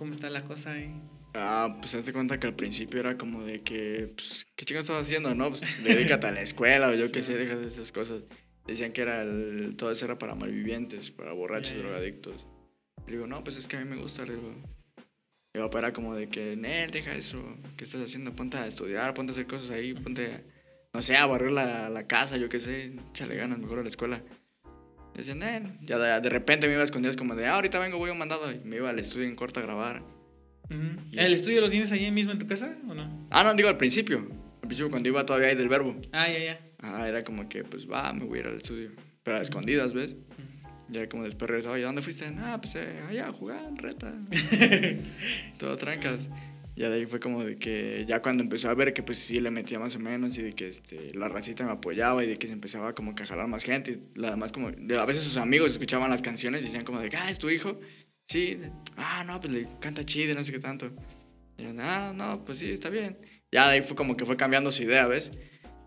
¿Cómo está la cosa ahí? Ah, pues hazte cuenta que al principio era como de que, pues, ¿qué chingas estás haciendo, no? Pues dedícate a la escuela o yo qué Sí. sé, deja de esas cosas. Decían que era el, todo eso era para malvivientes, para borrachos, ya. drogadictos. Le digo, no, pues es que a mí me gusta, le digo. Mi papá era como de que, Nel, deja eso, ¿qué estás haciendo? Ponte a estudiar, ponte a hacer cosas ahí, ponte, no sé, a barrer la, la casa, yo qué sé, échale ganas, mejor a la escuela. Decían, Nel, ya de, de repente me iba a escondidas como de, ah, ahorita vengo, voy a un mandado, y me iba al estudio en corta a grabar. ¿El es- estudio lo tienes ahí mismo en tu casa o no? Ah, no, digo al principio. Al principio cuando iba todavía ahí del verbo. Ah, ya, ya. Ah, era como que, pues, va, me voy a ir al estudio. Pero a escondidas, ¿ves? Ya como después regresaba, ¿y dónde fuiste? Ah, pues eh, allá jugar, reta. Todo trancas. Ya de ahí fue como de que ya cuando empezó a ver que pues sí le metía más o menos y de que este, la racita me apoyaba y de que se empezaba como que a jalar más gente. Y la demás como, de, a veces sus amigos escuchaban las canciones y decían como de, ah, ¿es tu hijo? Sí. Ah, no, pues le canta chido no sé qué tanto. Y yo, ah, no, pues sí, está bien. Ya de ahí fue como que fue cambiando su idea, ¿ves?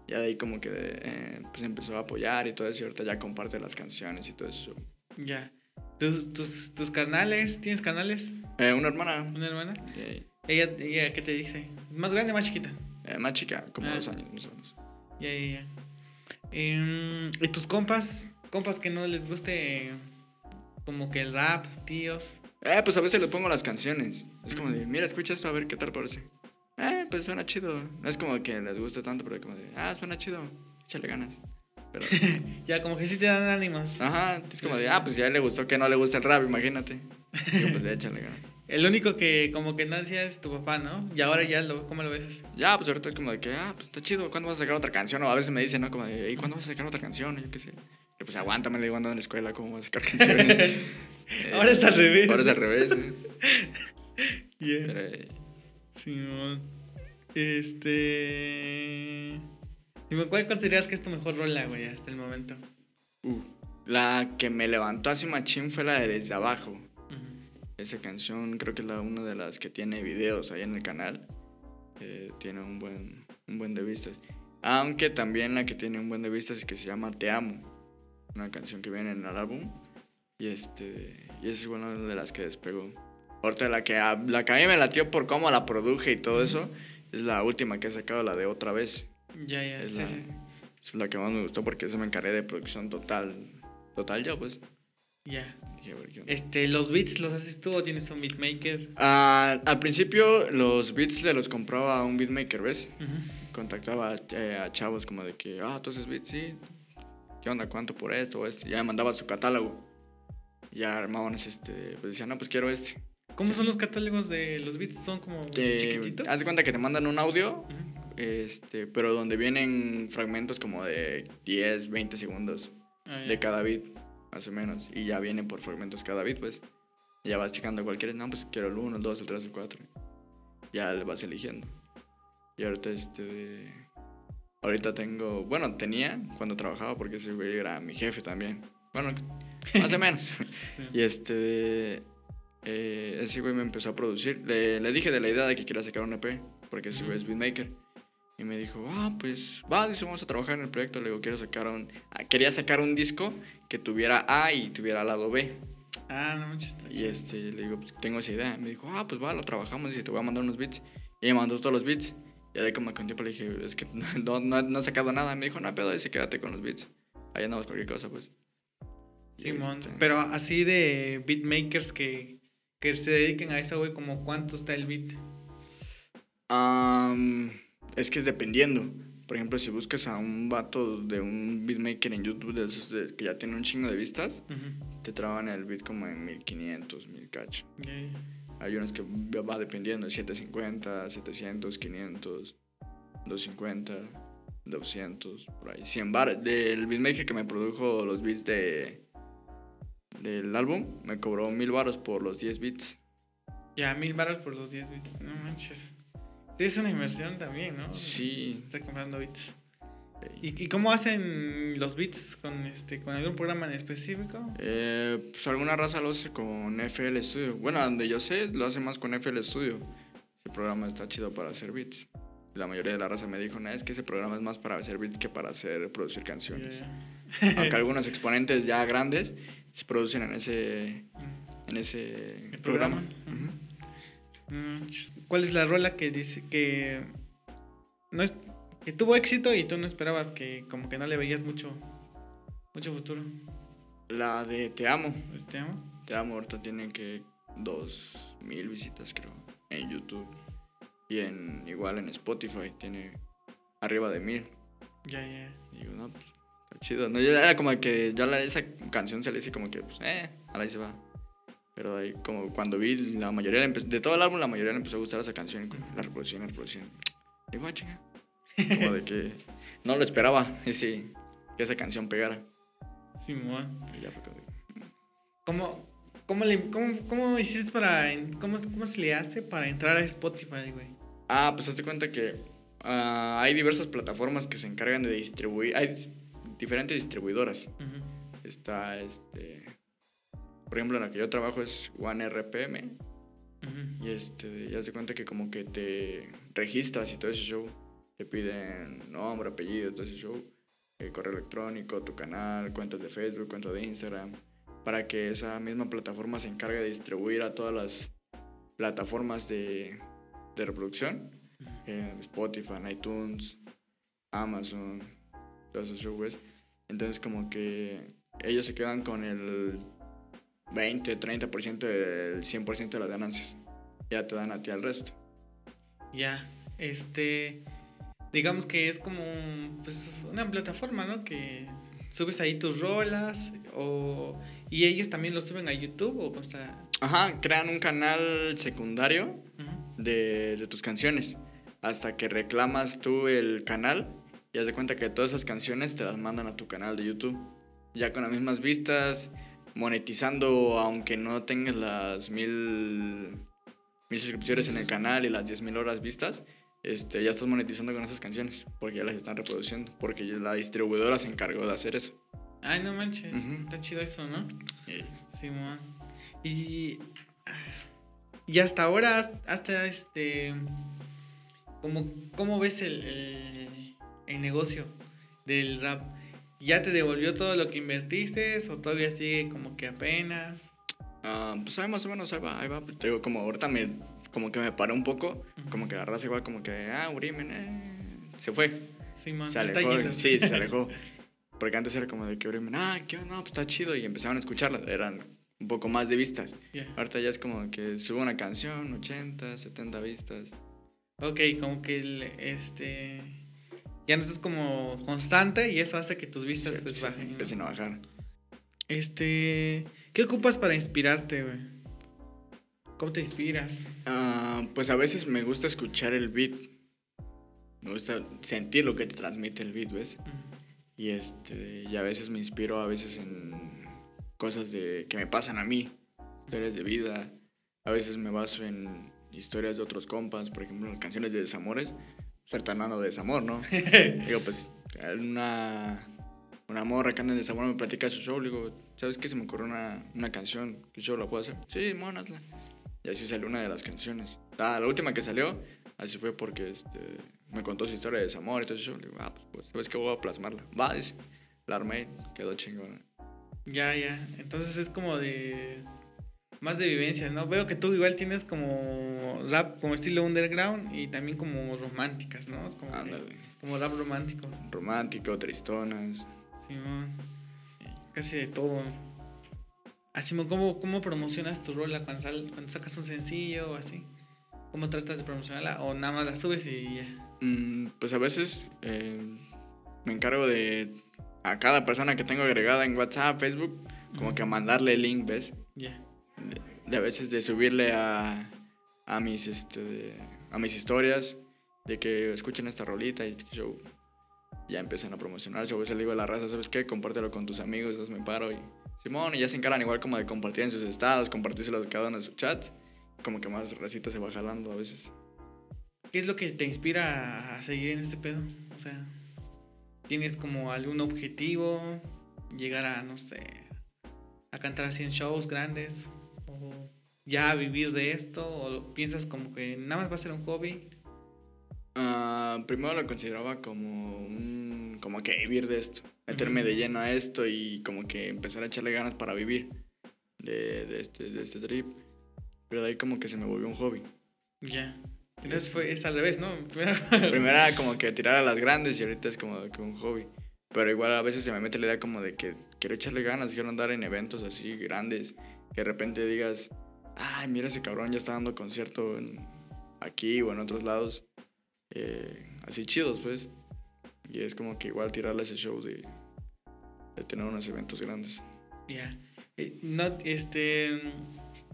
Ya de ahí como que eh, pues empezó a apoyar y todo eso y ahorita ya comparte las canciones y todo eso. Ya. ¿Tus, tus, tus carnales? ¿Tienes canales? Eh, una hermana. ¿Una hermana? eh, ¿Ella, ella qué te dice? ¿Más grande o más chiquita? eh, más chica, como Ah. dos años más o menos. Ya, ya, ya. Em, ¿Y tus compas? ¿Compas que no les guste como que el rap, tíos? Eh, pues a veces le pongo las canciones. Es como de, mira, escucha esto a ver qué tal parece. Eh, pues suena chido. No es como que les guste tanto, pero como de, ah, suena chido, échale ganas. Pero, Ya, como que sí te dan ánimos. ajá, es como de, ah, pues ya le gustó que no le gusta el rap, imagínate. Digo, pues échale ganas. El único que como que no hacía es tu papá, ¿no? Y ahora ya lo, ¿cómo lo ves? Ya, pues ahorita es como de que, ah, pues está chido, ¿cuándo vas a sacar otra canción? O a veces me dicen, ¿no? Como de, ¿y cuándo vas a sacar otra canción? Y yo qué sé. Y pues aguántame, le digo, ando en la escuela, ¿cómo vas a sacar canciones? Eh, Ahora es al revés. Ahora es al revés. eh. Yeah. Pero, eh, Simón. Este. ¿cuál consideras que es tu mejor rola, güey, hasta el momento? uh, la que me levantó así machín fue la de Desde Abajo. Esa canción creo que es la, una de las que tiene videos ahí en el canal. Eh, tiene un buen, un buen de vistas. Aunque también la que tiene un buen de vistas y que se llama Te Amo. Una canción que viene en el álbum. Y este y esa es una de las que despegó. Ahorita la que, a, la que a mí me latió por cómo la produje y todo eso es la última que he sacado, la de Otra Vez. Ya, ya, Es sí, la, sí. es la que más me gustó porque eso me encargué de producción total. Total yo pues. Ya. Onda. Este, ¿los beats los haces tú o tienes un beatmaker? Ah, al principio los beats le los compraba a un beatmaker, ¿ves? Ujú. Contactaba eh, a chavos como de que, ah, tú haces beats, sí. ¿Qué onda? ¿Cuánto por esto o esto? Ya me mandaba su catálogo. Ya armaban este, pues decían, no, pues quiero este. ¿Cómo son los catálogos de los beats? ¿Son como Que, chiquititos? haz de cuenta que te mandan un audio, Ujú. este, pero donde vienen fragmentos como de 10, 20 segundos Ah, de cada beat, más o menos. Y ya vienen por fragmentos cada beat, pues. Y ya vas checando cuál quieres. No, pues quiero el 1, el 2, el 3, el 4. Ya le vas eligiendo. Y ahorita este... Ahorita tengo... Bueno, tenía cuando trabajaba porque ese güey era mi jefe también. Bueno, más o menos. y este... eh, ese güey me empezó a producir. Le, le dije de la idea de que quería sacar un EP. Porque ese güey es beatmaker. Y me dijo, ah, pues va, dice, vamos a trabajar en el proyecto. Le digo, quiero sacar un... ah, Quería sacar un disco que tuviera A y tuviera lado B. Ah, no manches. Y este, le digo, pues tengo esa idea. Me dijo, ah, pues va, lo trabajamos. Dice, te voy a mandar unos beats. Y me mandó todos los beats. Y ahí como con tiempo le dije, es que no, no, no he sacado nada. Me dijo, no, pedo, dice, quédate con los beats. Ahí andamos cualquier cosa, pues. Y Simón. este, Pero así de beatmakers que, que se dediquen a eso, güey, como cuánto está el beat. am, es que es dependiendo. Por ejemplo, si buscas a un vato de un beatmaker en YouTube de esos de- que ya tiene un chingo de vistas, Ujú. te traban el beat como en 1500, 1000 cacho. Ya. Hay unos que va dependiendo, 750, 700, 500, 250, 200, por ahí. 100 bar. Del beatmaker que me produjo los beats de del álbum, me cobró 1000 baros por los 10 beats. Ya, mil baros por los 10 bits. No manches. Es una inversión también, ¿no? Sí. Está comprando bits. ¿Y, cómo hacen los bits con este con algún programa en específico? Eh, pues alguna raza lo hace con FL Studio. Bueno, donde yo sé, lo hace más con FL Studio. Ese programa está chido para hacer beats. La mayoría de la raza me dijo, no, es que ese programa es más para hacer beats que para hacer producir canciones. Ya, Aunque algunos exponentes ya grandes se producen en ese, ya. en ese El programa. programa. Ujú. Mm, ¿Cuál es la rola que dice que no es, que tuvo éxito y tú no esperabas que como que no le veías mucho mucho futuro? La de Te Amo. ¿Te amo? Te Amo ahorita tiene que dos mil visitas creo en YouTube. Y en igual en Spotify tiene arriba de mil. Ya, ya. Y digo, no, pues, está chido. No, yo era como que ya la, esa canción se le hice como que, pues, eh, ahora ahí se va. Pero ahí, como cuando vi la mayoría, de todo el álbum, la mayoría le empezó a gustar esa canción. La reproducción, la reproducción. Digo, ah, chinga. Como de que no lo esperaba, ese, que esa canción pegara. Como de- ¿Cómo, cómo, le, cómo, cómo hiciste para. Cómo, ¿Cómo se le hace para entrar a Spotify, güey? Ah, pues hazte cuenta que ah, hay diversas plataformas que se encargan de distribuir. Hay diferentes distribuidoras. Está este. Por ejemplo, en la que yo trabajo es OneRPM. Ujú. Y este, ya se cuenta que como que te registras y todo ese show. Te piden nombre, apellido, todo ese show. eh, correo electrónico, tu canal, cuentas de Facebook, cuentas de Instagram. Para que esa misma plataforma se encargue de distribuir a todas las plataformas de, de reproducción. eh, Spotify, iTunes, Amazon, todos esos shows. Entonces como que ellos se quedan con el 20, 30% del 100% de las ganancias. Ya te dan a ti al resto. Ya. Este. Digamos que es como pues, una plataforma, ¿no? Que subes ahí tus rolas. O, y ellos también lo suben a YouTube. O o sea, Ajá, crean un canal secundario de, de tus canciones. Hasta que reclamas tú el canal y haz de cuenta que todas esas canciones te las mandan a tu canal de YouTube. Ya con las mismas vistas, monetizando aunque no tengas las mil, mil suscripciones en el canal y las 10.000 horas vistas. Este, ya estás monetizando con esas canciones porque ya las están reproduciendo. Porque la distribuidora se encargó de hacer eso. Ay, no manches. Está chido eso, ¿no? Eh, Simón. Y. Y hasta ahora, has- hasta este. ¿Cómo, cómo ves el, el, el negocio del rap? ¿Ya te devolvió todo lo que invertiste o todavía sigue como que apenas? Ah, pues ahí más o menos, ahí va, ahí va. Te digo, como ahorita me, como que me paré un poco, como que agarras igual, como que, ah, Urimen, eh, se fue. Simón, se se está alejó, yendo. sí, se alejó. Porque antes era como de que Urimen, ah, qué no, pues está chido, y empezaron a escucharla, eran un poco más de vistas. Ya. Ahorita ya es como que subo una canción, 80, 70 vistas. Ok, como que el, este. Ya no estás como constante y eso hace que tus vistas Sí, pues sí, bajen. a bajar. Este. ¿Qué ocupas para inspirarte, güey? ¿Cómo te inspiras? Ah, pues a veces me gusta escuchar el beat. Me gusta sentir lo que te transmite el beat, ¿ves? Y este, y a veces me inspiro a veces en cosas de que me pasan a mí, historias de vida. A veces me baso en historias de otros compas, por ejemplo, canciones de desamores, hablando de desamor, ¿no? digo, pues una una morra que anda en desamor me platica su show, le digo, ¿sabes qué? Se me ocurrió una, una canción, ¿qué show la puedo hacer? Sí, monasla. Y así salió una de las canciones. La última que salió, así fue porque este, me contó su historia de desamor y todo eso. Le digo, ah, pues, pues ¿sabes qué? Voy a plasmarla. Va, dice. La armé, quedó chingona. Ya, ya. Entonces es como de. Más de vivencias, ¿no? Veo que tú igual tienes como rap como estilo underground y también como románticas, ¿no? Como, que- Ándale. como rap romántico. Romántico, tristonas. Simón. Casi de todo. Así, ¿cómo, ¿cómo promocionas tu rola cuando, sal- cuando sacas un sencillo o así? ¿Cómo tratas de promocionarla? ¿O nada más la subes y ya? Mm, pues a veces eh, me encargo de a cada persona que tengo agregada en WhatsApp, Facebook, como que a mandarle el link, ¿ves? Ya. De, a veces de subirle a, a mis este de- a mis historias de que escuchen esta rolita y yo ya empiezan a promocionarse. A veces le digo a la raza, ¿sabes qué? Compártelo con tus amigos, hazme paro y Simón, y ya se encaran igual como de compartir en sus estados, compartírselo cada uno de sus chats. Como que más racita se va jalando a veces. ¿Qué es lo que te inspira a seguir en este pedo? O sea, ¿tienes como algún objetivo? Llegar a, no sé, a cantar así en shows grandes? ¿O ya vivir de esto? ¿O lo piensas como que nada más va a ser un hobby? Ah, primero lo consideraba como un, como que vivir de esto, meterme Ujú. de lleno a esto y como que empezar a echarle ganas para vivir de, de este, de este trip. Pero de ahí como que se me volvió un hobby. Ya. Entonces fue, es al revés, ¿no? Primero, Primero era como que tirar a las grandes y ahorita es como que un hobby. Pero igual a veces se me mete la idea como de que quiero echarle ganas, quiero andar en eventos así grandes, que de repente digas, ay, mira ese cabrón ya está dando concierto en- aquí o en otros lados, eh, así chidos pues. Y es como que igual tirarle ese show de, de tener unos eventos grandes. Ya. Eh, No, este.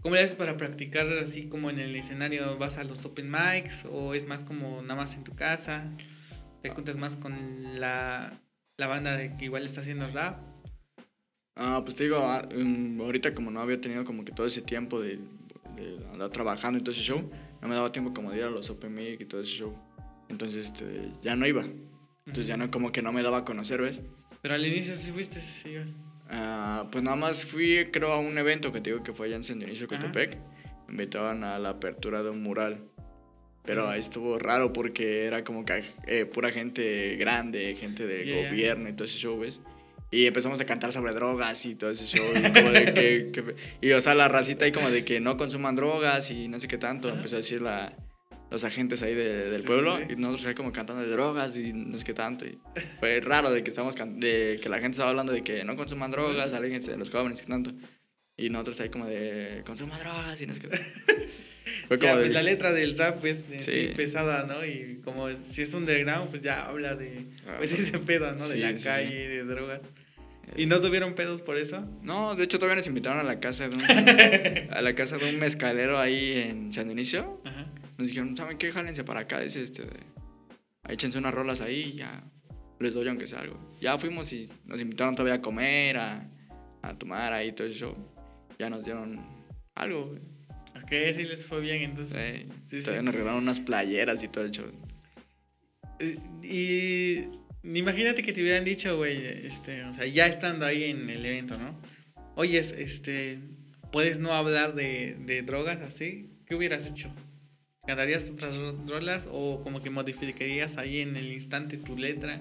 ¿Cómo le haces para practicar así como en el escenario? ¿Vas a los open mics o es más como nada más en tu casa? ¿Te juntas más con la, la banda de que igual está haciendo rap? Ah, pues te digo, ah, ahorita como no había tenido como que todo ese tiempo de, de andar trabajando y todo ese show, no me daba tiempo como de ir a los Open Mic y todo ese show. Entonces, este, ya no iba. Entonces ya no, como que no me daba a conocer, ¿ves? Pero al inicio sí fuiste, sí ibas. Ah, pues nada más fui, creo, a un evento que te digo que fue allá en San Dionisio. Cotepec. Me invitaban a la apertura de un mural. Pero ahí estuvo raro porque era como que eh, pura gente grande, gente de Ya, ya. gobierno y todo ese show, ¿ves? Y empezamos a cantar sobre drogas y todo ese show. Y, como de que, que- y, o sea, la racita ahí como de que no consuman drogas y no sé qué tanto. Empezó a decir la, los agentes ahí de- del pueblo. sí, sí. Y nosotros ahí como cantando de drogas y no sé qué tanto. Y fue raro de que, estamos de que la gente estaba hablando de que no consuman drogas, aléjense de los jóvenes y tanto. Y nosotros ahí como de consuman drogas y no sé qué tanto. Fue Ya, como pues de- la letra del rap es eh, sí. Sí. pesada, ¿no? Y como si es underground, pues ya habla de Ah, pues pues, ese pedo, ¿no? De sí, la sí, sí. calle, de drogas. ¿Y no tuvieron pedos por eso? No, de hecho todavía nos invitaron a la casa de un, a la casa de un mezcalero ahí en San Dionisio. Ajá. Nos dijeron, ¿saben qué? Jálense para acá, dice este, de, échense unas rolas ahí y ya les doy aunque sea algo. Ya fuimos y nos invitaron todavía a comer, a, a tomar ahí todo eso. Ya nos dieron algo. güey. Ok, sí les fue bien, entonces. Sí, sí. todavía nos regalaron unas playeras y todo el show. Eh, Y imagínate que te hubieran dicho, güey, este, o sea, ya estando ahí en el evento, ¿no? Oye, este, ¿puedes no hablar de, de drogas así? ¿Qué hubieras hecho? ¿Cantarías otras ro- rolas o como que modificarías ahí en el instante tu letra?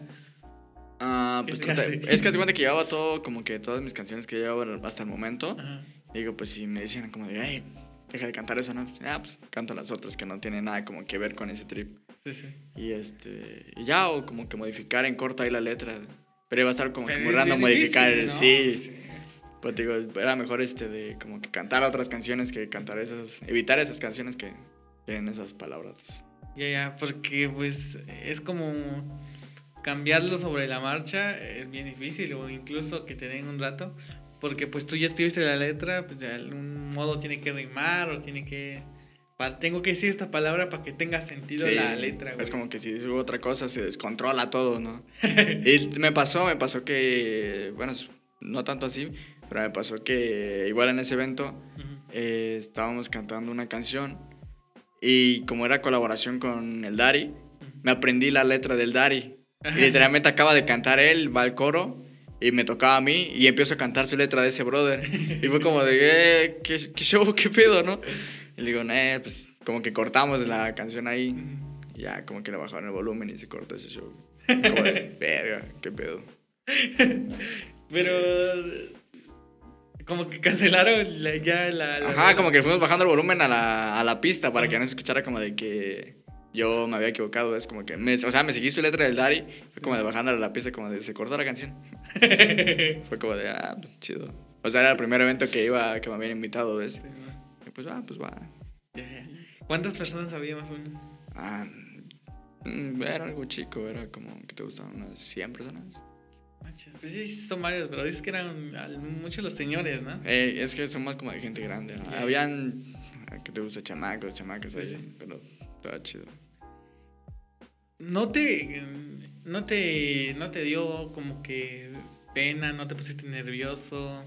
Ah, ¿Qué pues trata- hace? es que hace cuenta que llevaba todo, como que todas mis canciones que llevaba hasta el momento. Ajá. Digo, pues si me decían como de, ay, deja de cantar eso, ¿no? Ah, pues canta las otras que no tienen nada como que ver con ese trip. Sí, sí. Y este, y ya, o como que modificar en corto ahí la letra. Pero iba a estar como que Pero muy es random modificar, difícil, ¿no? sí. Pues digo, era mejor este de como que cantar otras canciones que cantar esas, evitar esas canciones que tienen esas palabras. Ya, ya, porque pues es como cambiarlo sobre la marcha, es bien difícil, o incluso que te den un rato, porque pues tú ya escribiste la letra, pues de algún modo tiene que rimar o tiene que... pa- tengo que decir esta palabra para que tenga sentido Sí, la letra, güey. Es como que si dices otra cosa se descontrola todo, ¿no? y me pasó, me pasó que, bueno, no tanto así, pero me pasó que igual en ese evento Ujú. eh, estábamos cantando una canción y como era colaboración con el Dari, me aprendí la letra del Dari. Y literalmente acaba de cantar él, va al coro y me tocaba a mí y empiezo a cantar su letra de ese brother. Y fue como de, eh, ¿qué, qué show, qué pedo, ¿no? Y le digo, eh, pues como que cortamos la canción ahí. Y ya como que le bajaron el volumen y se cortó ese show. Como de, verga, qué pedo. Pero... Como que cancelaron la- ya la... la- Ajá, como que fuimos bajando el volumen a la, a la pista para que no se escuchara como de que yo me había equivocado. Es como que, me, o sea, me seguí su letra del Dari, fue como de bajándole a la pista, como de se cortó la canción. fue como de, ah, pues chido. O sea, era el primer evento que iba, que me habían invitado, ¿ves? Sí. Y pues, ah, pues va. Ya, ya. ¿Cuántas personas había más o menos? Ah, Mm, Era algo chico, era como que te gustaban unas 100 personas. Manches, Pues sí, son varios, pero dices que eran muchos los señores, ¿no? Eh, es que son más como de gente grande. ¿no? Ya. Habían, ah, que te gusta, chamacos, chamacas ahí, Sí. pero estaba chido. ¿No te, no te, no te dio como que pena, no te pusiste nervioso?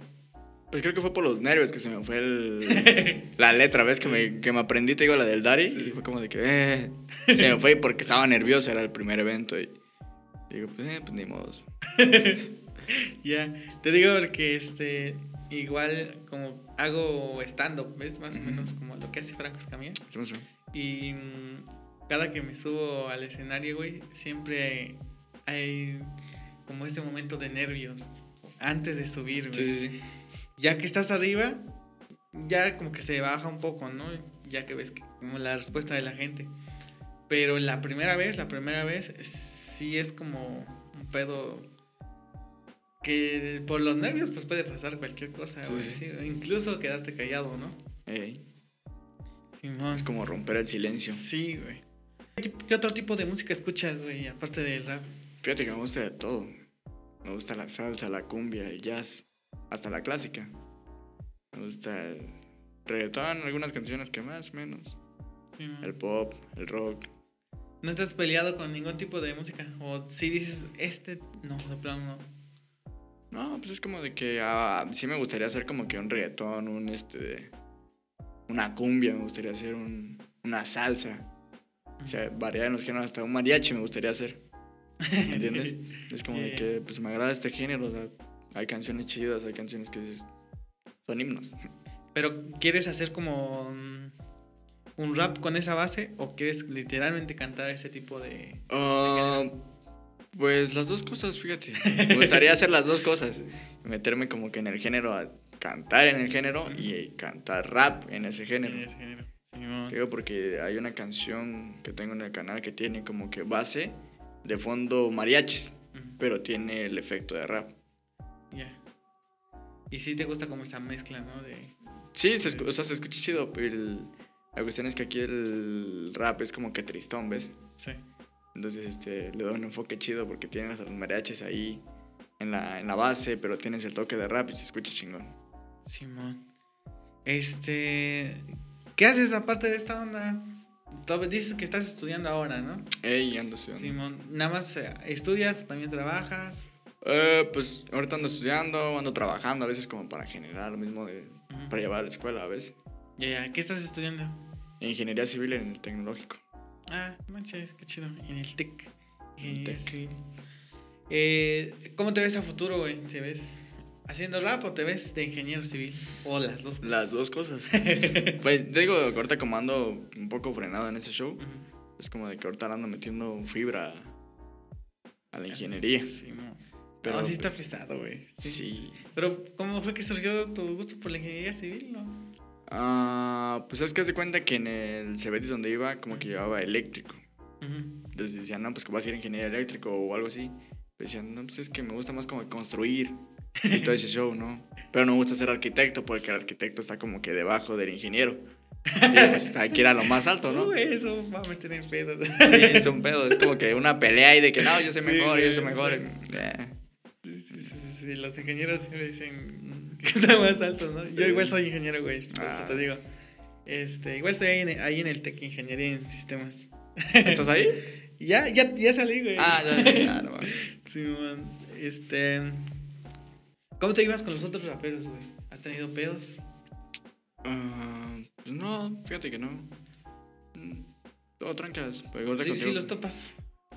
Pues creo que fue por los nervios que se me fue el, la letra, ¿ves? Que me, que me aprendí, te digo, la del Dari. Sí. Y fue como de que, eh, se me fue porque estaba nervioso, era el primer evento. Y digo, pues, eh, pues ni modos. Ya, te digo porque este, igual como hago stand-up, ¿ves? Más o menos como lo que hace Franco Escamilla. Hacemos un- Y mm, cada que me subo al escenario, güey, siempre hay como ese momento de nervios antes de subir, güey. Sí, sí, sí. Ya que estás arriba, ya como que se baja un poco, ¿no? Ya que ves que- como la respuesta de la gente. Pero la primera vez, la primera vez, sí es como un pedo que por los nervios pues puede pasar cualquier cosa, Sí, güey. incluso quedarte callado, ¿no? Ey, Simón. es como romper el silencio. Sí, güey. ¿Qué tip- ¿Qué otro tipo de música escuchas, güey, aparte del rap? Fíjate que me gusta de todo. Me gusta la salsa, la cumbia, el jazz, hasta la clásica. Me gusta el reggaetón, algunas canciones que más menos. Simón. El pop, el rock. ¿No estás peleado con ningún tipo de música? O si dices, este, no, de plano no. No, pues es como de que ah, sí me gustaría hacer como que un reggaetón, un este. Una cumbia, me gustaría hacer un, una salsa. O sea, variar en los géneros, hasta un mariachi me gustaría hacer. ¿Me entiendes? Es como de que pues me agrada este género. o sea, hay canciones chidas, hay canciones que son himnos. Pero ¿quieres hacer como un rap con esa base o quieres literalmente cantar ese tipo de... Ah, pues las dos cosas, fíjate. Me gustaría hacer las dos cosas. Meterme como que en el género, a cantar en el género y cantar rap en ese género. en ese género? Te Digo porque hay una canción que tengo en el canal que tiene como que base de fondo mariachis, pero tiene el efecto de rap. Ya. Y sí te gusta como esa mezcla, ¿no? De... Sí, se, o sea, se escucha chido. pero el- la cuestión es que aquí el rap es como que tristón, ¿ves? Sí. Entonces este, le da un enfoque chido porque tienes a los mariachis ahí en la, en la base, pero tienes el toque de rap y se escucha chingón. Simón. Este... ¿Qué haces aparte de esta onda? Dices que estás estudiando ahora, ¿no? Ey, ando estudiando. Simón, nada más eh, estudias, también trabajas. Eh, pues ahorita ando estudiando, ando trabajando a veces como para generar lo mismo de, para llevar a la escuela a veces. Ya, ya, ¿qué estás estudiando? Ingeniería civil en el tecnológico. Ah, manches, qué chido. En el TEC. TEC. civil. Eh, ¿Cómo te ves a futuro, güey? ¿Te ves haciendo rap o te ves de ingeniero civil? O las dos. cosas? Las dos cosas. pues te digo, ahorita como ando un poco frenado en ese show, es como de que ahorita ando metiendo fibra a la ingeniería. Sí, mo. Pero, no, sí está pesado, güey. Sí. Sí. Pero, ¿cómo fue que surgió tu gusto por la ingeniería civil, no? Ah, pues es que haz de cuenta que en el Cebetis donde iba, como que llevaba eléctrico. Ujú. Entonces decían, no, pues que vas a ir a ingeniería eléctrico o algo así. Decían, no, pues es que me gusta más como construir y todo ese show, ¿no? Pero no me gusta ser arquitecto porque el arquitecto está como que debajo del ingeniero. Y pues hay que ir a lo más alto, ¿no? Eso va a meter en pedo. Sí, es un pedo. Es como que una pelea y de que no, yo Sí, mejor, yo sé mejor. Eh, Sí, sí, sí, los ingenieros siempre dicen que están más altos, ¿no? Yo igual soy ingeniero, güey, por eso Ah. te digo. Este, igual estoy ahí en, ahí en el TEC Ingeniería en Sistemas. ¿Estás ahí? Ya, ya, ya salí, güey. Ah, ya, ya, no, Sí, man. Este. ¿Cómo te ibas con los otros raperos, güey? ¿Has tenido pedos? Ah, pues no, fíjate que no. Mm, Todo trancas. Pero igual te Sí, sí, consigo- los topas.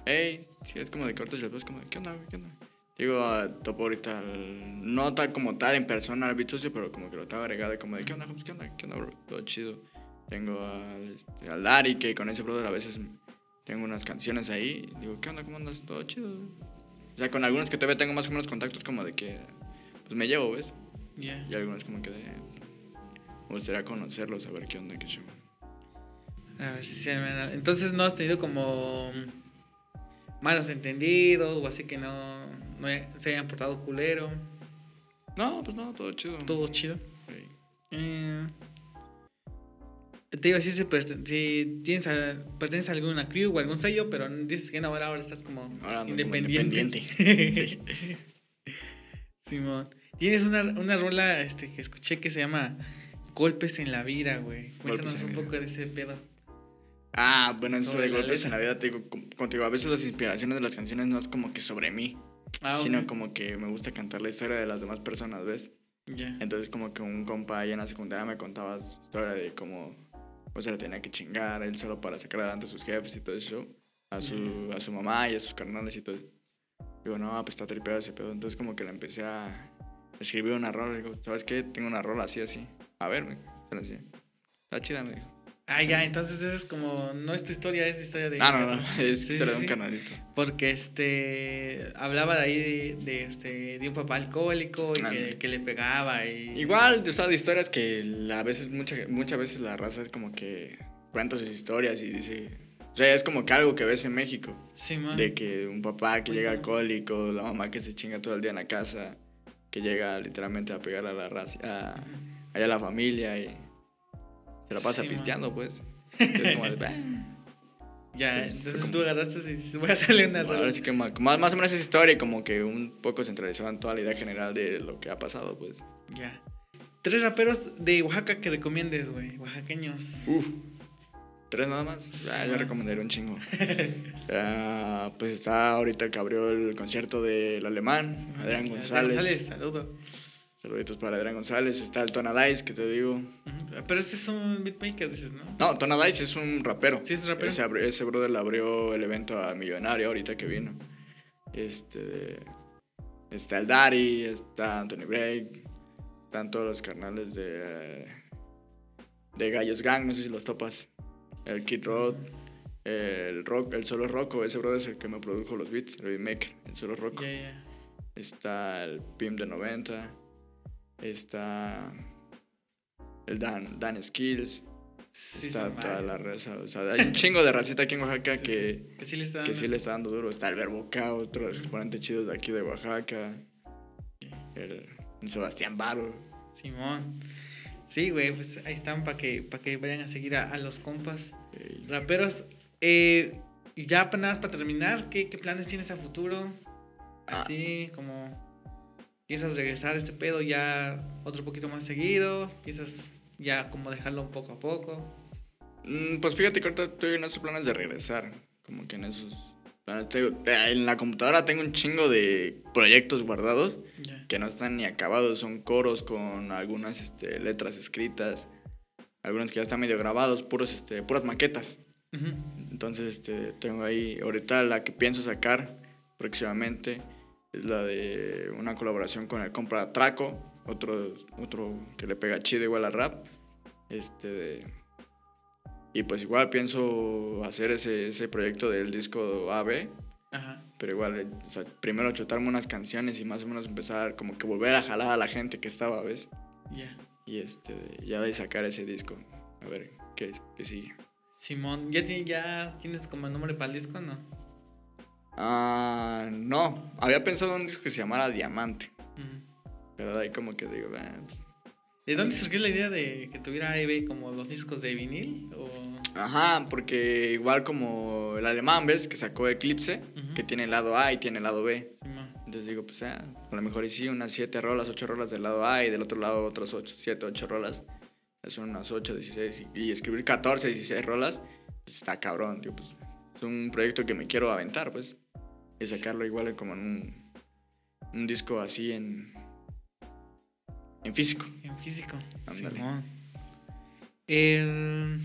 Ey, sí, es como de cortes y es como de, ¿qué onda, güey? ¿Qué onda? Digo, ah, topo ahorita, no tal como tal en persona al beat socio, pero como que lo estaba agregado, como de, ¿qué onda, Hobbs? ¿Qué onda? ¿Qué onda, bro? Todo chido. Tengo al, este, al Dari, que con ese brother a veces tengo unas canciones ahí. Digo, ¿qué onda? ¿Cómo andas? Todo chido. O sea, con algunos que todavía tengo más o menos contactos, como de que, pues me llevo, ¿ves? Ya. Y algunos como que de, me gustaría conocerlos, saber qué onda, qué show. A ver si Entonces no has tenido como malos entendidos o así que no, no se hayan portado culero. No, pues no, todo chido. Todo chido. Eh, te iba a decir si, tienes a- perteneces a alguna crew o algún sello, pero dices que no, ahora, ahora estás como Ahora ando como independiente. independiente. Simón. Tienes una, una rola este, que escuché que se llama Golpes en la vida, güey. Cuéntanos un poco de ese pedo. Ah, bueno, eso Sobre de la golpes en la vida, te digo, contigo, a veces las inspiraciones de las canciones no es como que sobre mí, Ah, sino como que me gusta cantar la historia de las demás personas, ¿ves? Ya. Entonces como que un compa ahí en la secundaria me contaba su historia de cómo pues se le tenía que chingar él solo para sacar adelante a sus jefes y todo eso, a su, a su mamá y a sus carnales y todo. Digo, no, pues está tripeado ese pedo. Entonces como que le empecé a escribir una rola. Digo, ¿sabes qué? Tengo una rola así, así. A ver, me se la hacía. Está chida, me dijo. Ah, ya, entonces eso es como, no es tu historia, es la historia de... Ah, no, no, es Sí, historia sí, de un sí. canalito. Porque este, hablaba de ahí de, de, este, de un papá alcohólico y que, que le pegaba y... Igual, o sea, de historias que la- a veces, mucha, muchas veces la raza es como que cuenta sus historias y dice... O sea, es como que algo que ves en México. Simón. De que un papá que llega alcohólico, la mamá que se chinga todo el día en la casa, que llega literalmente a pegar a la raza, a, allá a la familia y se la pasa Sí, pisteando, pues. Es como de. Ya, entonces como- tú agarraste y dices, voy a hacerle una. Ahora sí que más, más, o menos esa historia y como que un poco centralizado en toda la idea general de lo que ha pasado, pues. Ya. Tres raperos de Oaxaca que recomiendes, güey. Oaxaqueños. Uf. Tres nada más. Sí, Ah, yo man. recomendaría un chingo. Ah, pues está ahorita que abrió el concierto del alemán, Adrián González. saludo. Saluditos para Adrián González. Está el Tonadais, que te digo. Pero ese es un beatmaker, dices, ¿no? No, Tonadais es un rapero. Sí, es rapero. Ese, brother le abrió el evento a Millonario ahorita que vino. Este. Está el Dari, está Anthony Break. Están todos los carnales de. De Gallos Gang, no sé si los topas. El Kid Rod. El rock, el solo Rocco, ese brother es el que me produjo los beats, el beatmaker, el solo Rocco. Está el Pim de 90. Está el Dan, Dan Skills. Sí, está toda la raza. O sea, hay un chingo de racita aquí en Oaxaca Sí, que, sí. Que sí le está que dando. sí le está dando duro. Está el Verboca, otro de los exponentes chidos de aquí de Oaxaca. El, Sebastián Baro. Simón. Sí, güey, pues ahí están para que, pa' que vayan a seguir a, a los compas. Raperos, eh, ya pa- nada más para terminar, ¿qué, qué planes tienes a futuro? Ah. Así como piensas regresar este pedo ya otro poquito más seguido, piensas ya como dejarlo un poco a poco. Mm, Pues fíjate que ahorita estoy en esos planes de regresar. Como que en esos planes. te digo, eh, en la computadora tengo un chingo de proyectos guardados. Que no están ni acabados, son coros con algunas este, letras escritas, algunos que ya están medio grabados, puros, este, puras maquetas. Entonces este, tengo ahí, ahorita la que pienso sacar próximamente es la de una colaboración con el Compra Traco, otro, otro que le pega chido igual a rap. Este, y pues igual pienso hacer ese, ese proyecto del disco AB, Ajá. pero igual, eh, o sea, primero chutarme unas canciones y más o menos empezar como que volver a jalar a la gente que estaba, ¿ves? Ya. Y este, ya de sacar ese disco. A ver qué, qué sigue. Simón, ¿ya, ¿ya tienes como el nombre para el disco no? Ah, no, había pensado en un disco que se llamara Diamante. Ujú. Pero de ahí como que digo, ah, pues, ¿De dónde surgió la idea de que tuviera A y B como los discos de vinil? O... Ajá, porque igual como el alemán, ¿ves? Que sacó Eclipse, Ujú. que tiene el lado A y tiene el lado B. Entonces digo, pues ah, a lo mejor sí, unas 7 rolas, 8 rolas del lado A y del otro lado otras 8, 7, 8 rolas. Son unas 8, 16 y, y escribir 14, 16 rolas, pues está cabrón, tío, pues es un proyecto que me quiero aventar, pues. Y sacarlo igual como en un, un disco así en, en físico. En físico. Ándale. Simón. El-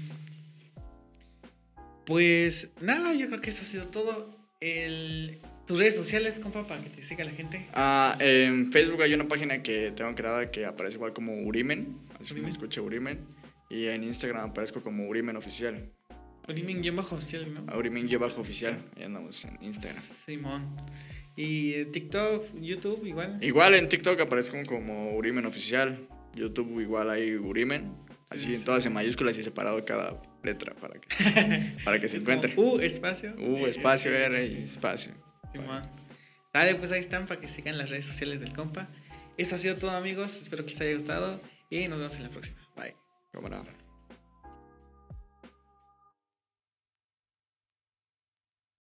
Pues nada, yo creo que eso ha sido todo. El... Tus redes sociales, compa, para que te siga la gente. Ah, en Facebook hay una página que tengo creada que aparece igual como Urimen, así Urimen. me escucha Urimen. Y en Instagram aparezco como Urimen Oficial. Urimen guion bajo oficial, ¿no? Urimen guion bajo oficial. Ahí andamos en Instagram. Simón. Y eh, TikTok, YouTube, igual. Igual en TikTok aparezco como Urimen Oficial. YouTube igual hay Urimen. Así Sí, en todas sí. en mayúsculas y separado cada letra para que, para que se encuentre. U, espacio. U, eh, espacio, sí, R y espacio. Simón. Dale, pues ahí están para que sigan las redes sociales del compa. Eso ha sido todo, amigos. Espero que les haya gustado y nos vemos en la próxima. Bye. Cámara.